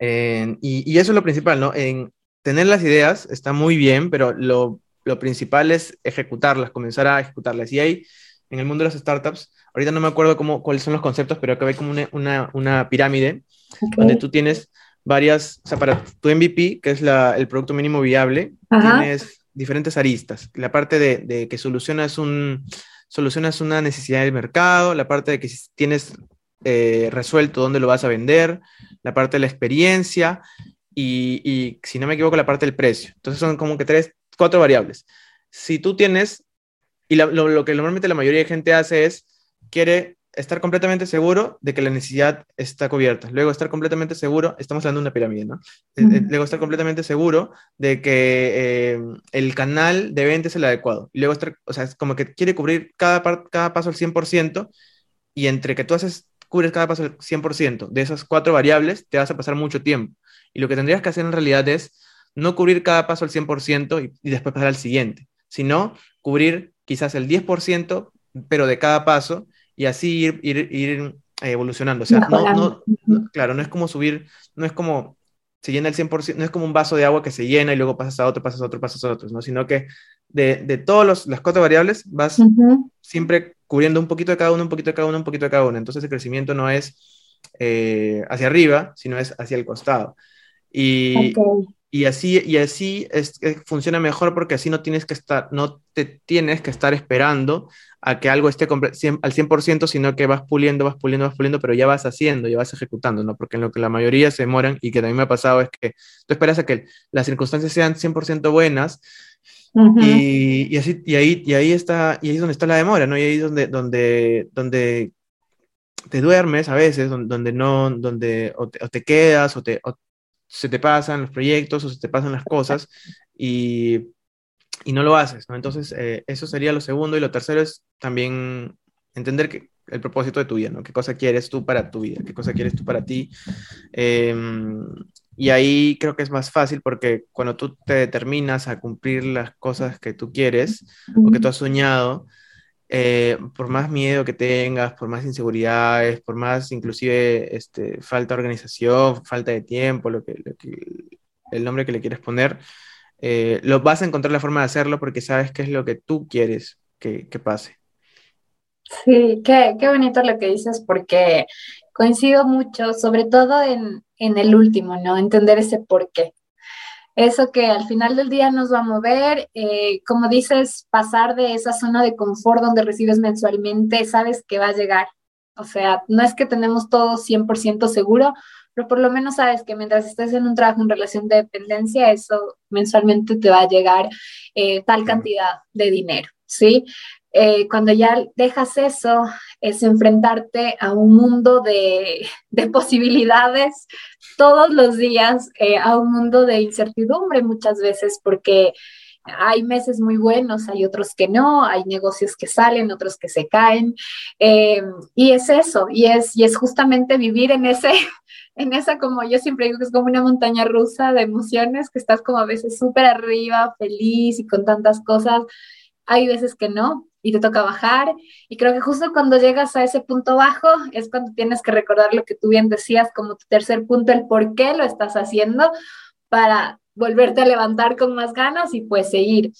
y, eso es lo principal, ¿no? En tener las ideas está muy bien, pero lo, lo, principal es ejecutarlas, comenzar a ejecutarlas. Y hay, en el mundo de las startups, ahorita no me acuerdo cómo, cuáles son los conceptos, pero acá hay como una, una, una pirámide donde tú tienes varias, o sea, para tu MVP, que es la, el producto mínimo viable, tienes diferentes aristas. La parte de, de que solucionas un, solucionas una necesidad del mercado, la parte de que tienes eh, resuelto dónde lo vas a vender, la parte de la experiencia y, si no me equivoco, la parte del precio. Entonces son como que tres, cuatro variables. Si tú tienes, y lo, que normalmente la mayoría de gente hace es, quiere estar completamente seguro de que la necesidad está cubierta. Luego estar completamente seguro, estamos hablando de una pirámide, ¿no? Eh, eh, luego estar completamente seguro de que el canal de venta es el adecuado. Y luego estar, o sea, es como que quiere cubrir cada, cada paso al 100% y entre que tú haces cubres cada paso al 100%. De esas cuatro variables te vas a pasar mucho tiempo. Y lo que tendrías que hacer en realidad es no cubrir cada paso al 100% y, y después pasar al siguiente, sino cubrir quizás el 10%, pero de cada paso, y así ir, ir, evolucionando. O sea, no, claro, no es como subir, no es como se llena el 100%, no es como un vaso de agua que se llena y luego pasas a otro, pasas a otro, pasas a otro, ¿no? sino que de, de todas las cuatro variables vas siempre cubriendo un poquito de cada uno, un poquito de cada uno, un poquito de cada uno. Entonces el crecimiento no es eh, hacia arriba, sino es hacia el costado. Y, y así, y así es, funciona mejor porque así no tienes que estar, no te tienes que estar esperando a que algo esté al 100%, sino que vas puliendo, vas puliendo, vas puliendo, pero ya vas haciendo, ya vas ejecutando, ¿no? Porque en lo que la mayoría se demoran y que también me ha pasado es que tú esperas a que las circunstancias sean 100% buenas y, así, y, ahí, y, ahí está, y ahí es donde está la demora, ¿no? Y ahí es donde, donde, donde te duermes a veces, donde, no, donde o te, quedas o, te, o se te pasan los proyectos o se te pasan las cosas y y no lo haces, ¿no? Entonces, eh, eso sería lo segundo. Y lo tercero es también entender que el propósito de tu vida, ¿no? ¿Qué cosa quieres tú para tu vida? ¿Qué cosa quieres tú para ti? Em, y ahí creo que es más fácil porque cuando tú te determinas a cumplir las cosas que tú quieres o que tú has soñado, eh, por más miedo que tengas, por más inseguridades, por más inclusive este, falta de organización, falta de tiempo, lo que, el nombre que le quieres poner, eh, lo vas a encontrar la forma de hacerlo porque sabes qué es lo que tú quieres que, pase. Sí, qué, bonito lo que dices porque coincido mucho, sobre todo en, el último, ¿no? Entender ese por qué. Eso que al final del día nos va a mover, eh, como dices, pasar de esa zona de confort donde recibes mensualmente, sabes que va a llegar. O sea, no es que tenemos todo 100% seguro, pero por lo menos sabes que mientras estés en un trabajo en relación de dependencia, eso mensualmente te va a llegar eh, tal cantidad de dinero, ¿sí? Eh, cuando ya dejas eso, es enfrentarte a un mundo de, de posibilidades todos los días, eh, a un mundo de incertidumbre muchas veces, porque hay meses muy buenos, hay otros que no, hay negocios que salen, otros que se caen, y es eso, y es, y es justamente vivir en ese, en esa como yo siempre digo que es como una montaña rusa de emociones, que estás como a veces súper arriba, feliz y con tantas cosas. Hay veces que no y te toca bajar. Y creo que justo cuando llegas a ese punto bajo es cuando tienes que recordar lo que tú bien decías como tu tercer punto, el por qué lo estás haciendo para volverte a levantar con más ganas y pues seguir.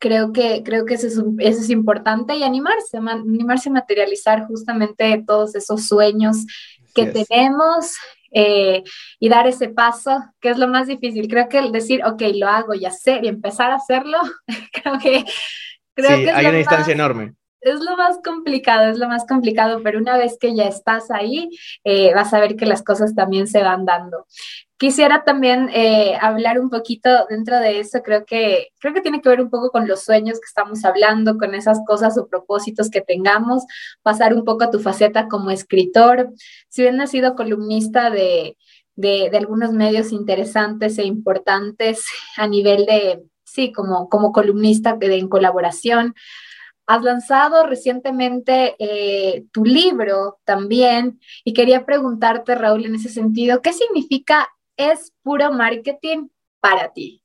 Creo que, creo que eso es, eso es importante y animarse, animarse a materializar justamente todos esos sueños que tenemos eh, y dar ese paso, que es lo más difícil. Creo que el decir, ok, lo hago y hacer y empezar a hacerlo, creo que... Creo sí, hay una distancia enorme. Es lo más complicado, es lo más complicado, pero una vez que ya estás ahí, eh, vas a ver que las cosas también se van dando. Quisiera también eh, hablar un poquito dentro de eso, creo que, creo que tiene que ver un poco con los sueños que estamos hablando, con esas cosas o propósitos que tengamos, pasar un poco a tu faceta como escritor. Si bien has sido columnista de, de, algunos medios interesantes e importantes a nivel de, sí, como, como columnista de, en colaboración, Has lanzado recientemente eh, tu libro también y quería preguntarte, Raúl, en ese sentido, ¿qué significa es puro marketing para ti?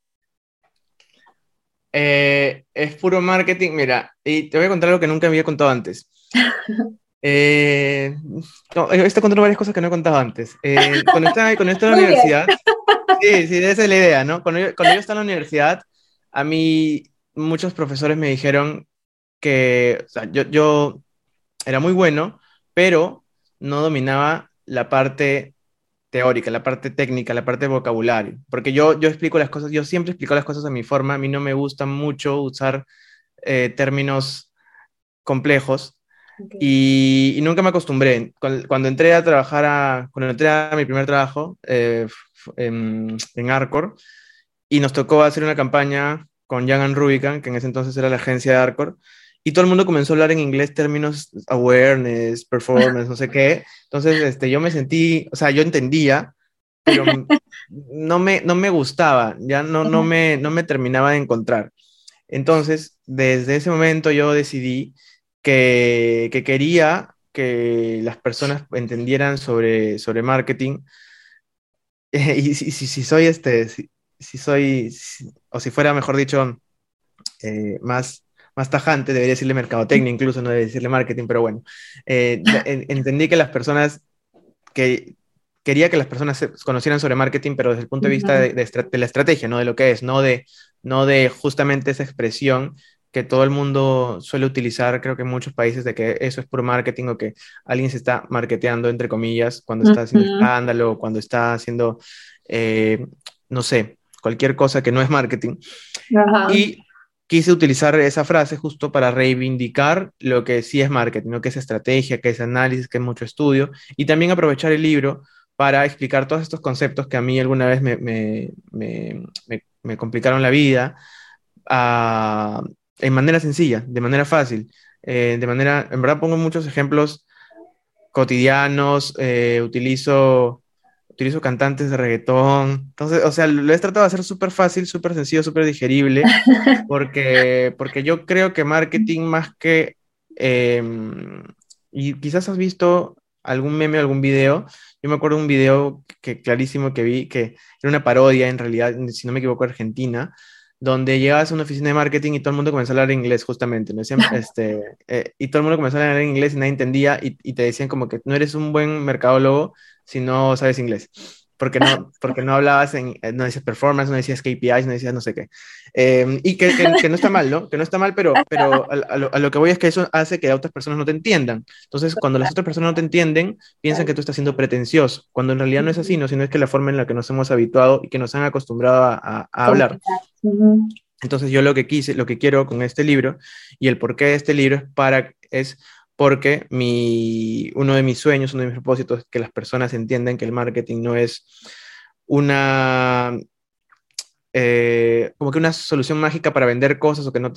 Eh, es puro marketing, mira, y te voy a contar algo que nunca me había contado antes. eh, no, estoy contando varias cosas que no he contado antes. Eh, cuando estaba, en la universidad, sí, sí, esa es la idea, ¿no? Cuando yo, cuando yo estaba en la universidad, a mí muchos profesores me dijeron que o sea, yo, yo era muy bueno, pero no dominaba la parte teórica, la parte técnica, la parte de vocabulario, porque yo, yo explico las cosas, yo siempre explico las cosas a mi forma, a mí no me gusta mucho usar eh, términos complejos. Y, nunca me acostumbré. Cuando, entré a trabajar, a, cuando entré a mi primer trabajo eh, en, en Arcor y nos tocó hacer una campaña con Jan Rubicon, que en ese entonces era la agencia de Arcor, y todo el mundo comenzó a hablar en inglés términos awareness, performance, no sé qué. Entonces, este, yo me sentí, o sea, yo entendía, pero no me, no me gustaba, ya no, no, me, no me terminaba de encontrar. Entonces, desde ese momento yo decidí que, que quería que las personas entendieran sobre, sobre marketing. y si, si, si, soy este, si, si soy, o si fuera, mejor dicho, eh, más, más tajante, debería decirle mercadotecnia, incluso no debería decirle marketing, pero bueno, eh, entendí que las personas que quería que las personas conocieran sobre marketing, pero desde el punto de vista de, de, la estrategia, no de lo que es, no de, no de justamente esa expresión que todo el mundo suele utilizar, creo que en muchos países, de que eso es puro marketing o que alguien se está marketeando, entre comillas, cuando está haciendo escándalo, cuando está haciendo, eh, no sé, cualquier cosa que no es marketing. Y quise utilizar esa frase justo para reivindicar lo que sí es marketing, lo que es estrategia, que es análisis, que es mucho estudio, y también aprovechar el libro para explicar todos estos conceptos que a mí alguna vez me, me, me, me complicaron la vida. a en manera sencilla, de manera fácil, eh, de manera, en verdad pongo muchos ejemplos cotidianos, eh, utilizo, utilizo cantantes de reggaetón, entonces, o sea, lo he tratado de hacer súper fácil, súper sencillo, súper digerible, porque, porque yo creo que marketing más que, em, y quizás has visto algún meme, algún video, yo me acuerdo de un video que clarísimo que vi, que era una parodia, en realidad, si no me equivoco, argentina, donde llegabas a una oficina de marketing y todo el mundo comenzó a hablar inglés, justamente, ¿no? este, eh, y todo el mundo comenzó a hablar inglés y nadie entendía y, y, te decían como que no eres un buen mercadólogo si no sabes inglés porque no, porque no hablabas en, eh, no decías performance, no decías KPIs, no decías no sé qué. Em, y que, que, no está mal, ¿no? Que no está mal, pero, pero a, lo, que voy es que eso hace que otras personas no te entiendan. Entonces, cuando las otras personas no te entienden, piensan que tú estás siendo pretencioso, cuando en realidad no es así, ¿no? Sino es que la forma en la que nos hemos habituado y que nos han acostumbrado a, a, hablar. Entonces, yo lo que quise, lo que quiero con este libro y el porqué de este libro es para, es porque mi, uno de mis sueños, uno de mis propósitos es que las personas entiendan que el marketing no es una, eh, como que una solución mágica para vender cosas o que no,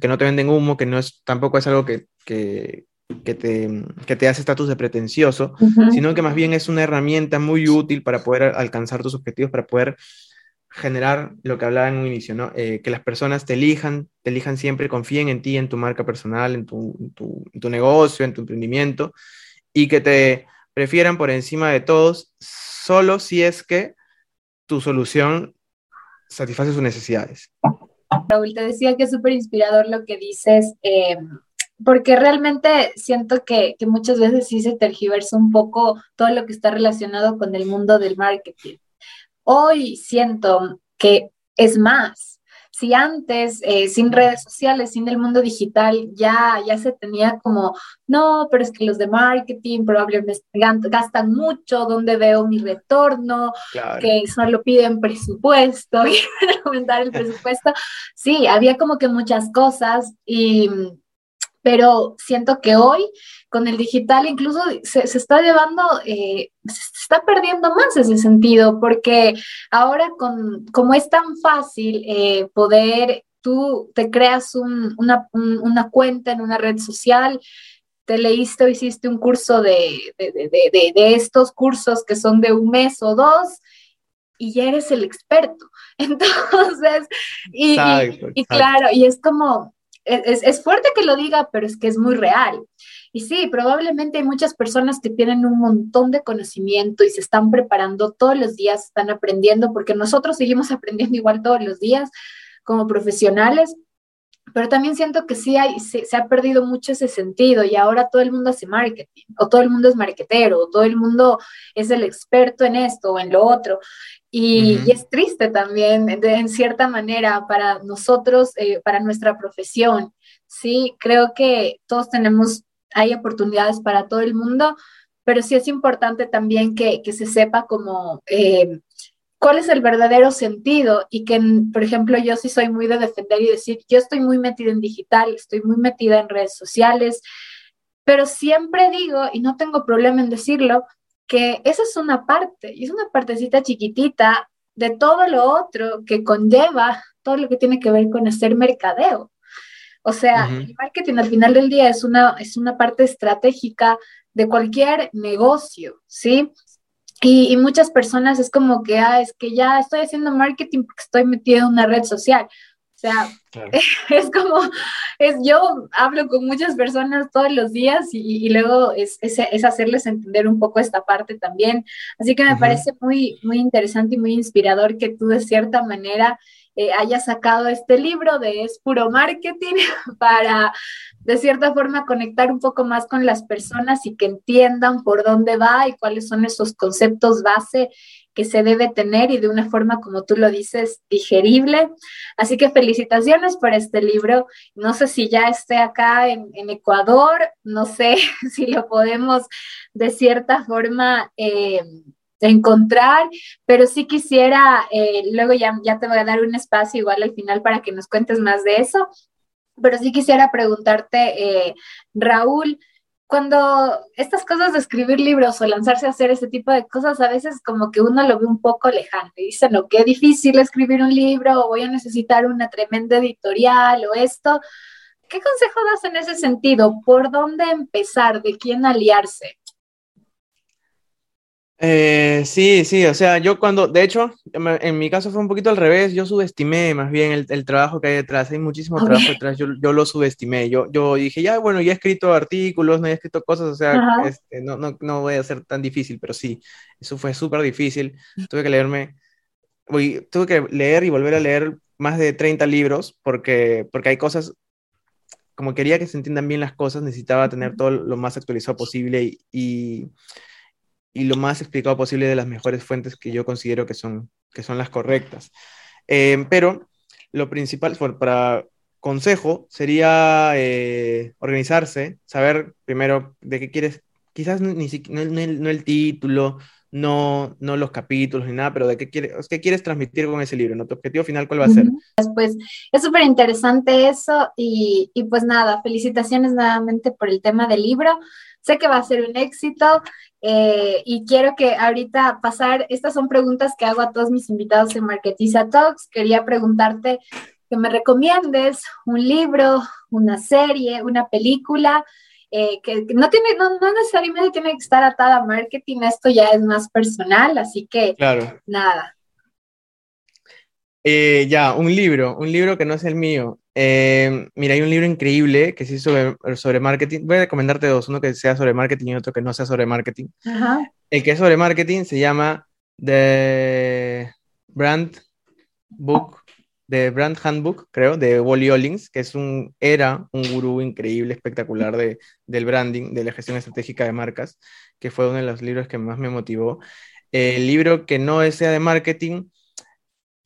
que no te venden humo, que no es, tampoco es algo que, que, que te, que te hace estatus de pretencioso, sino que más bien es una herramienta muy útil para poder alcanzar tus objetivos, para poder generar lo que hablaba en un inicio, ¿no? Eh, que las personas te elijan, te elijan siempre, confíen en ti, en tu marca personal, en tu, negocio, en tu emprendimiento, y que te prefieran por encima de todos, solo si es que tu solución satisface sus necesidades. Raúl, te decía que es súper inspirador lo que dices, eh, porque realmente siento que, que muchas veces sí se tergiversa un poco todo lo que está relacionado con el mundo del marketing. Hoy siento que es más. Si antes, eh, sin redes sociales, sin el mundo digital, ya, ya se tenía como, no, pero es que los de marketing probablemente gastan mucho, ¿dónde veo mi retorno? Que solo piden presupuesto y aumentar el presupuesto. Sí, había como que muchas cosas y pero siento que hoy con el digital incluso se, está llevando, eh, se está perdiendo más ese sentido, porque ahora con, como es tan fácil eh, poder, tú te creas una, una cuenta en una red social, te leíste o hiciste un curso de, de, de, de, estos cursos que son de un mes o dos y ya eres el experto. Entonces, y, y claro, y es como, es, fuerte que lo diga, pero es que es muy real. Y sí, probablemente hay muchas personas que tienen un montón de conocimiento y se están preparando todos los días, están aprendiendo, porque nosotros seguimos aprendiendo igual todos los días como profesionales, pero también siento que sí hay, se, ha perdido mucho ese sentido y ahora todo el mundo hace marketing, o todo el mundo es marketero, o todo el mundo es el experto en esto o en lo otro. Y, es triste también, en cierta manera, para nosotros, eh, para nuestra profesión. Sí, creo que todos tenemos, hay oportunidades para todo el mundo, pero sí es importante también que, que se sepa como eh, cuál es el verdadero sentido y que, por ejemplo, yo sí soy muy de defender y decir, yo estoy muy metida en digital, estoy muy metida en redes sociales, pero siempre digo, y no tengo problema en decirlo, que esa es una parte, y es una partecita chiquitita de todo lo otro que conlleva todo lo que tiene que ver con hacer mercadeo. O sea, el marketing al final del día es una, es una parte estratégica de cualquier negocio, ¿sí? Y, muchas personas es como que, ah, es que ya estoy haciendo marketing porque estoy metido en una red social. O sea, es como, es, yo hablo con muchas personas todos los días y, luego es, es, hacerles entender un poco esta parte también. Así que me parece muy, muy interesante y muy inspirador que tú de cierta manera eh, haya sacado este libro de Es puro marketing para de cierta forma conectar un poco más con las personas y que entiendan por dónde va y cuáles son esos conceptos base que se debe tener y de una forma, como tú lo dices, digerible. Así que felicitaciones por este libro. No sé si ya esté acá en, Ecuador, no sé si lo podemos de cierta forma... Eh, encontrar, pero sí quisiera, eh, luego ya, ya te voy a dar un espacio igual al final para que nos cuentes más de eso, pero sí quisiera preguntarte, eh, Raúl, cuando estas cosas de escribir libros o lanzarse a hacer ese tipo de cosas, a veces como que uno lo ve un poco lejano y dice, no, qué difícil escribir un libro o voy a necesitar una tremenda editorial o esto. ¿Qué consejo das en ese sentido? ¿Por dónde empezar? ¿De quién aliarse? Eh, sí, sí, o sea, yo cuando, de hecho, en mi caso fue un poquito al revés, yo subestimé más bien el, trabajo que hay detrás, hay muchísimo trabajo detrás, yo, yo, lo subestimé, yo, yo dije, ya, bueno, ya he escrito artículos, no he escrito cosas, o sea, este, no, no, no, voy a ser tan difícil, pero sí, eso fue súper difícil, tuve que leerme, tuve que leer y volver a leer más de 30 libros, porque, porque hay cosas, como quería que se entiendan bien las cosas, necesitaba tener todo lo más actualizado posible y y lo más explicado posible de las mejores fuentes que yo considero que son, que son las correctas. Eh, pero lo principal para consejo sería eh, organizarse, saber primero de qué quieres, quizás ni no, no, el título, no, no los capítulos ni nada, pero de qué quieres, qué quieres transmitir con ese libro, ¿no? Tu objetivo final, ¿cuál va a ser? Pues es súper interesante eso y, y, pues nada, felicitaciones nuevamente por el tema del libro. Sé que va a ser un éxito eh, y quiero que ahorita pasar, estas son preguntas que hago a todos mis invitados en Marketiza Talks. Quería preguntarte que me recomiendes un libro, una serie, una película. Eh, que, no, tiene, no, no, necesariamente tiene que estar atada a marketing, esto ya es más personal, así que claro. nada. Eh, ya, un libro, un libro que no es el mío. Eh, mira, hay un libro increíble que sí sobre, sobre marketing. Voy a recomendarte dos, uno que sea sobre marketing y otro que no sea sobre marketing. El que es sobre marketing se llama The Brand Book, The Brand Handbook, creo, de Wally Ollings, que es un, era un gurú increíble, espectacular de, del branding, de la gestión estratégica de marcas, que fue uno de los libros que más me motivó. El libro que no sea de marketing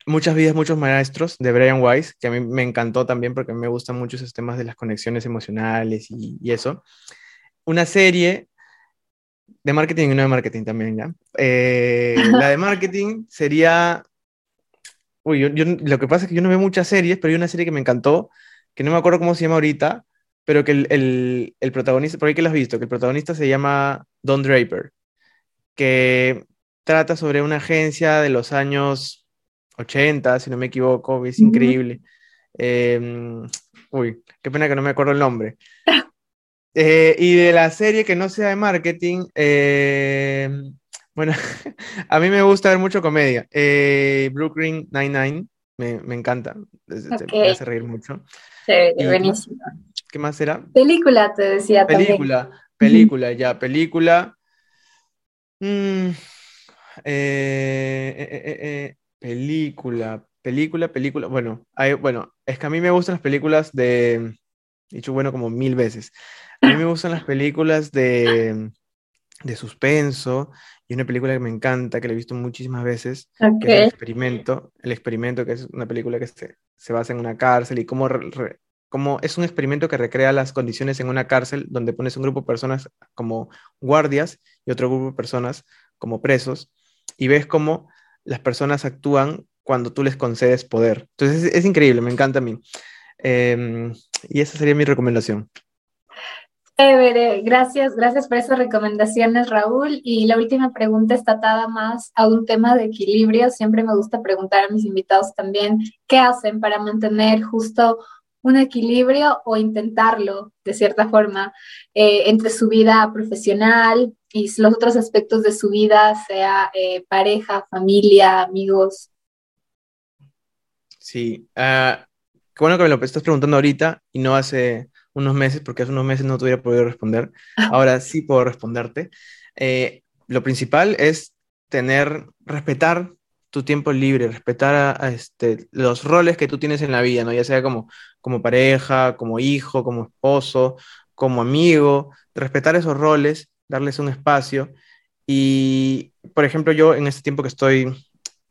Muchas vidas, muchos maestros de Brian Weiss, que a mí me encantó también porque me gustan mucho esos temas de las conexiones emocionales y, eso. Una serie de marketing y no de marketing también, ¿ya? Eh, la de marketing sería... Uy, yo, lo que pasa es que yo no veo muchas series, pero hay una serie que me encantó, que no me acuerdo cómo se llama ahorita, pero que el, el, el protagonista, por ahí que lo has visto, que el protagonista se llama Don Draper, que trata sobre una agencia de los años 80, si no me equivoco, es increíble. Em, uy, qué pena que no me acuerdo el nombre. Eh, y de la serie que no sea de marketing, em, bueno, a mí me gusta ver mucho comedia. Eh, Brooklyn Nine-Nine, me, me, encanta, me hace reír mucho. Sí, buenísimo. ¿Qué más era? Película, te decía película, Película, ya, película. Mm, eh, Película, película, película. Bueno, hay, bueno, es que a mí me gustan las películas de, dicho bueno como mil veces. A mí me gustan las películas de, de suspenso y una película que me encanta, que la he visto muchísimas veces, que es El Experimento. El Experimento, que es una película que se, se basa en una cárcel y cómo, cómo es un experimento que recrea las condiciones en una cárcel donde pones un grupo de personas como guardias y otro grupo de personas como presos y ves cómo las personas actúan cuando tú les concedes poder. Entonces es, increíble, me encanta a mí. Em, y esa sería mi recomendación. gracias, gracias por esas recomendaciones, Raúl. Y la última pregunta está atada más a un tema de equilibrio. Siempre me gusta preguntar a mis invitados también qué hacen para mantener justo un equilibrio o intentarlo de cierta forma eh, entre su vida profesional y los otros aspectos de su vida, sea eh, pareja, familia, amigos. Sí, uh, qué bueno que me lo estás preguntando ahorita y no hace unos meses, porque hace unos meses no te hubiera podido responder. Ahora sí puedo responderte. Eh, lo principal es tener, respetar tu tiempo libre, respetar a, este, los roles que tú tienes en la vida, ¿no? Ya sea como, como pareja, como hijo, como esposo, como amigo, respetar esos roles, darles un espacio. Y, por ejemplo, yo en este tiempo que estoy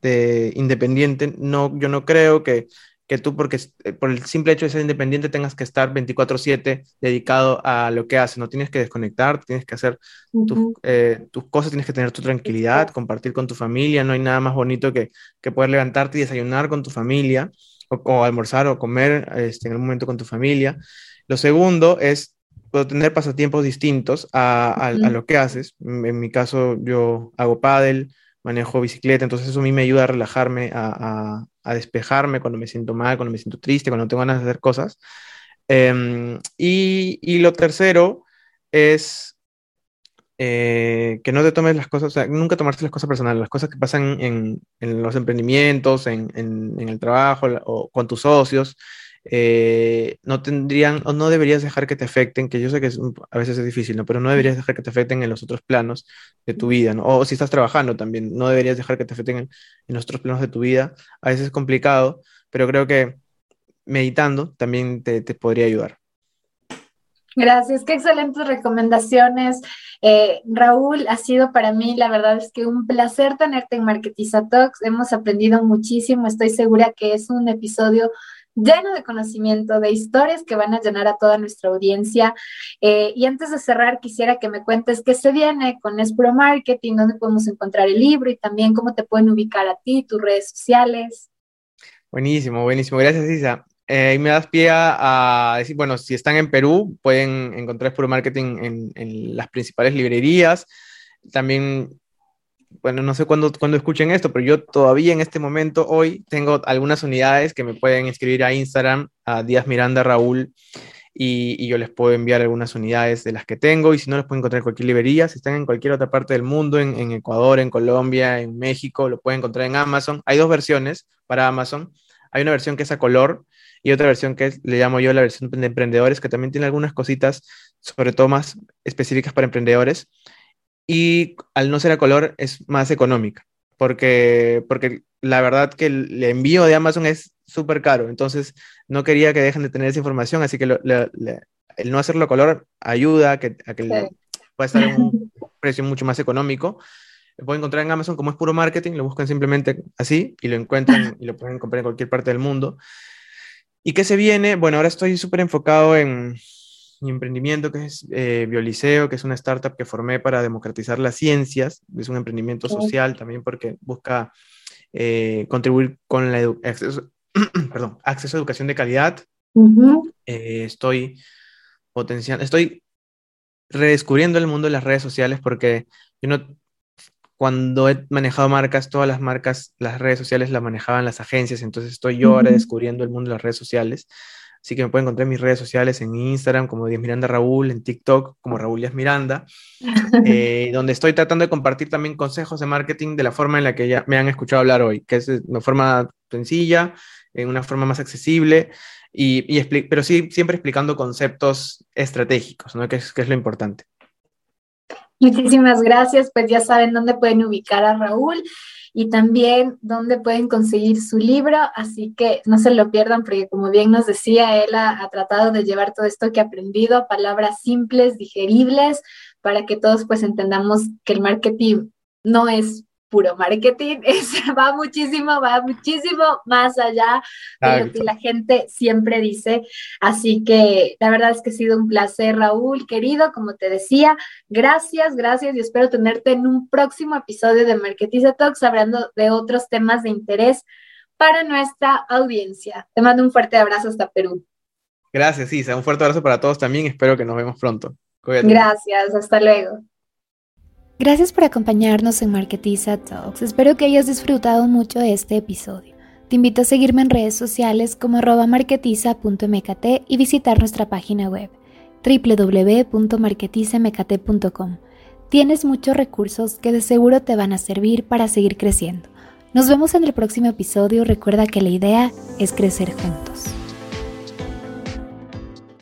de independiente, no, yo no creo que que tú, porque eh, por el simple hecho de ser independiente, tengas que estar 24/7 dedicado a lo que haces, no tienes que desconectar, tienes que hacer eh, tus, cosas, tienes que tener tu tranquilidad, compartir con tu familia, no hay nada más bonito que, que poder levantarte y desayunar con tu familia, o, almorzar o comer este, en el momento con tu familia. Lo segundo es tener pasatiempos distintos a, a, lo que haces. En mi caso, yo hago pádel, manejo bicicleta, entonces eso a mí me ayuda a relajarme, a, a despejarme cuando me siento mal, cuando me siento triste, cuando tengo ganas de hacer cosas. Em, y, y, lo tercero es eh, que no te tomes las cosas, o sea, nunca tomarse las cosas personales, las cosas que pasan en, en los emprendimientos, en, en, el trabajo o con tus socios, eh, no tendrían o no deberías dejar que te afecten, que yo sé que a veces es difícil, ¿no? pero no deberías dejar que te afecten en los otros planos de tu vida, ¿no? o si estás trabajando también, no deberías dejar que te afecten en, en los otros planos de tu vida. A veces es complicado, pero creo que meditando también te, te podría ayudar. Gracias, qué excelentes recomendaciones. Eh, Raúl, ha sido para mí, la verdad es que un placer tenerte en Marketiza Talks. Hemos aprendido muchísimo. Estoy segura que es un episodio lleno de conocimiento, de historias que van a llenar a toda nuestra audiencia. Eh, y antes de cerrar, quisiera que me cuentes qué se viene con Espuro Marketing, dónde podemos encontrar el libro y también cómo te pueden ubicar a ti, tus redes sociales. Buenísimo, buenísimo. Gracias, Isa. Eh, me das pie a, decir, bueno, si están en Perú, pueden encontrar Espuro Marketing en las principales librerías. También bueno, no sé cuándo, cuando escuchen esto, pero yo todavía en este momento, hoy, tengo algunas unidades que me pueden escribir a Instagram, a Díaz Miranda Raúl, y, yo les puedo enviar algunas unidades de las que tengo, y si no, los pueden encontrar en cualquier librería, si están en cualquier otra parte del mundo, en, en Ecuador, en Colombia, en México, lo pueden encontrar en Amazon. Hay dos versiones para Amazon. Hay una versión que es a color y otra versión que le llamo yo la versión de emprendedores, que también tiene algunas cositas, sobre todo más específicas para emprendedores y al no ser a color es más económica, porque, porque la verdad que el, envío de Amazon es súper caro, entonces no quería que dejen de tener esa información, así que el no hacerlo a color ayuda a que, a que pueda estar en un precio mucho más económico. Lo pueden encontrar en Amazon como es puro marketing, lo buscan simplemente así y lo encuentran y lo pueden comprar en cualquier parte del mundo. ¿Y qué se viene? Bueno, ahora estoy súper enfocado en, mi emprendimiento que es eh, Bioliceo, que es una startup que formé para democratizar las ciencias. Es un emprendimiento social también porque busca eh, contribuir con el acceso, perdón, acceso a educación de calidad. Eh, estoy potenciando, estoy redescubriendo el mundo de las redes sociales porque yo no, cuando he manejado marcas, todas las marcas, las redes sociales las manejaban las agencias, entonces estoy yo ahora descubriendo el mundo de las redes sociales. Así que me pueden encontrar en mis redes sociales, en Instagram como Díaz Miranda Raúl, en TikTok como Raúl Díaz Miranda, eh, donde estoy tratando de compartir también consejos de marketing de la forma en la que ya me han escuchado hablar hoy, que es de una forma sencilla, en una forma más accesible, y, pero sí siempre explicando conceptos estratégicos, ¿no? que, es, que es lo importante. Muchísimas gracias, pues ya saben dónde pueden ubicar a Raúl y también dónde pueden conseguir su libro, así que no se lo pierdan porque como bien nos decía, él ha, tratado de llevar todo esto que ha aprendido a palabras simples, digeribles, para que todos pues entendamos que el marketing no es puro marketing, es, va muchísimo, va muchísimo más allá de lo que la gente siempre dice. Así que la verdad es que ha sido un placer, Raúl, querido, como te decía, gracias, gracias y espero tenerte en un próximo episodio de Marketiza Talks hablando de otros temas de interés para nuestra audiencia. Te mando un fuerte abrazo hasta Perú. Gracias, Isa, un fuerte abrazo para todos también, espero que nos vemos pronto. Gracias, hasta luego. Gracias por acompañarnos en Marketiza Talks. Espero que hayas disfrutado mucho de este episodio. Te invito a seguirme en redes sociales como marketiza.mkt y visitar nuestra página web www.marketizamkt.com. Tienes muchos recursos que de seguro te van a servir para seguir creciendo. Nos vemos en el próximo episodio. Recuerda que la idea es crecer juntos.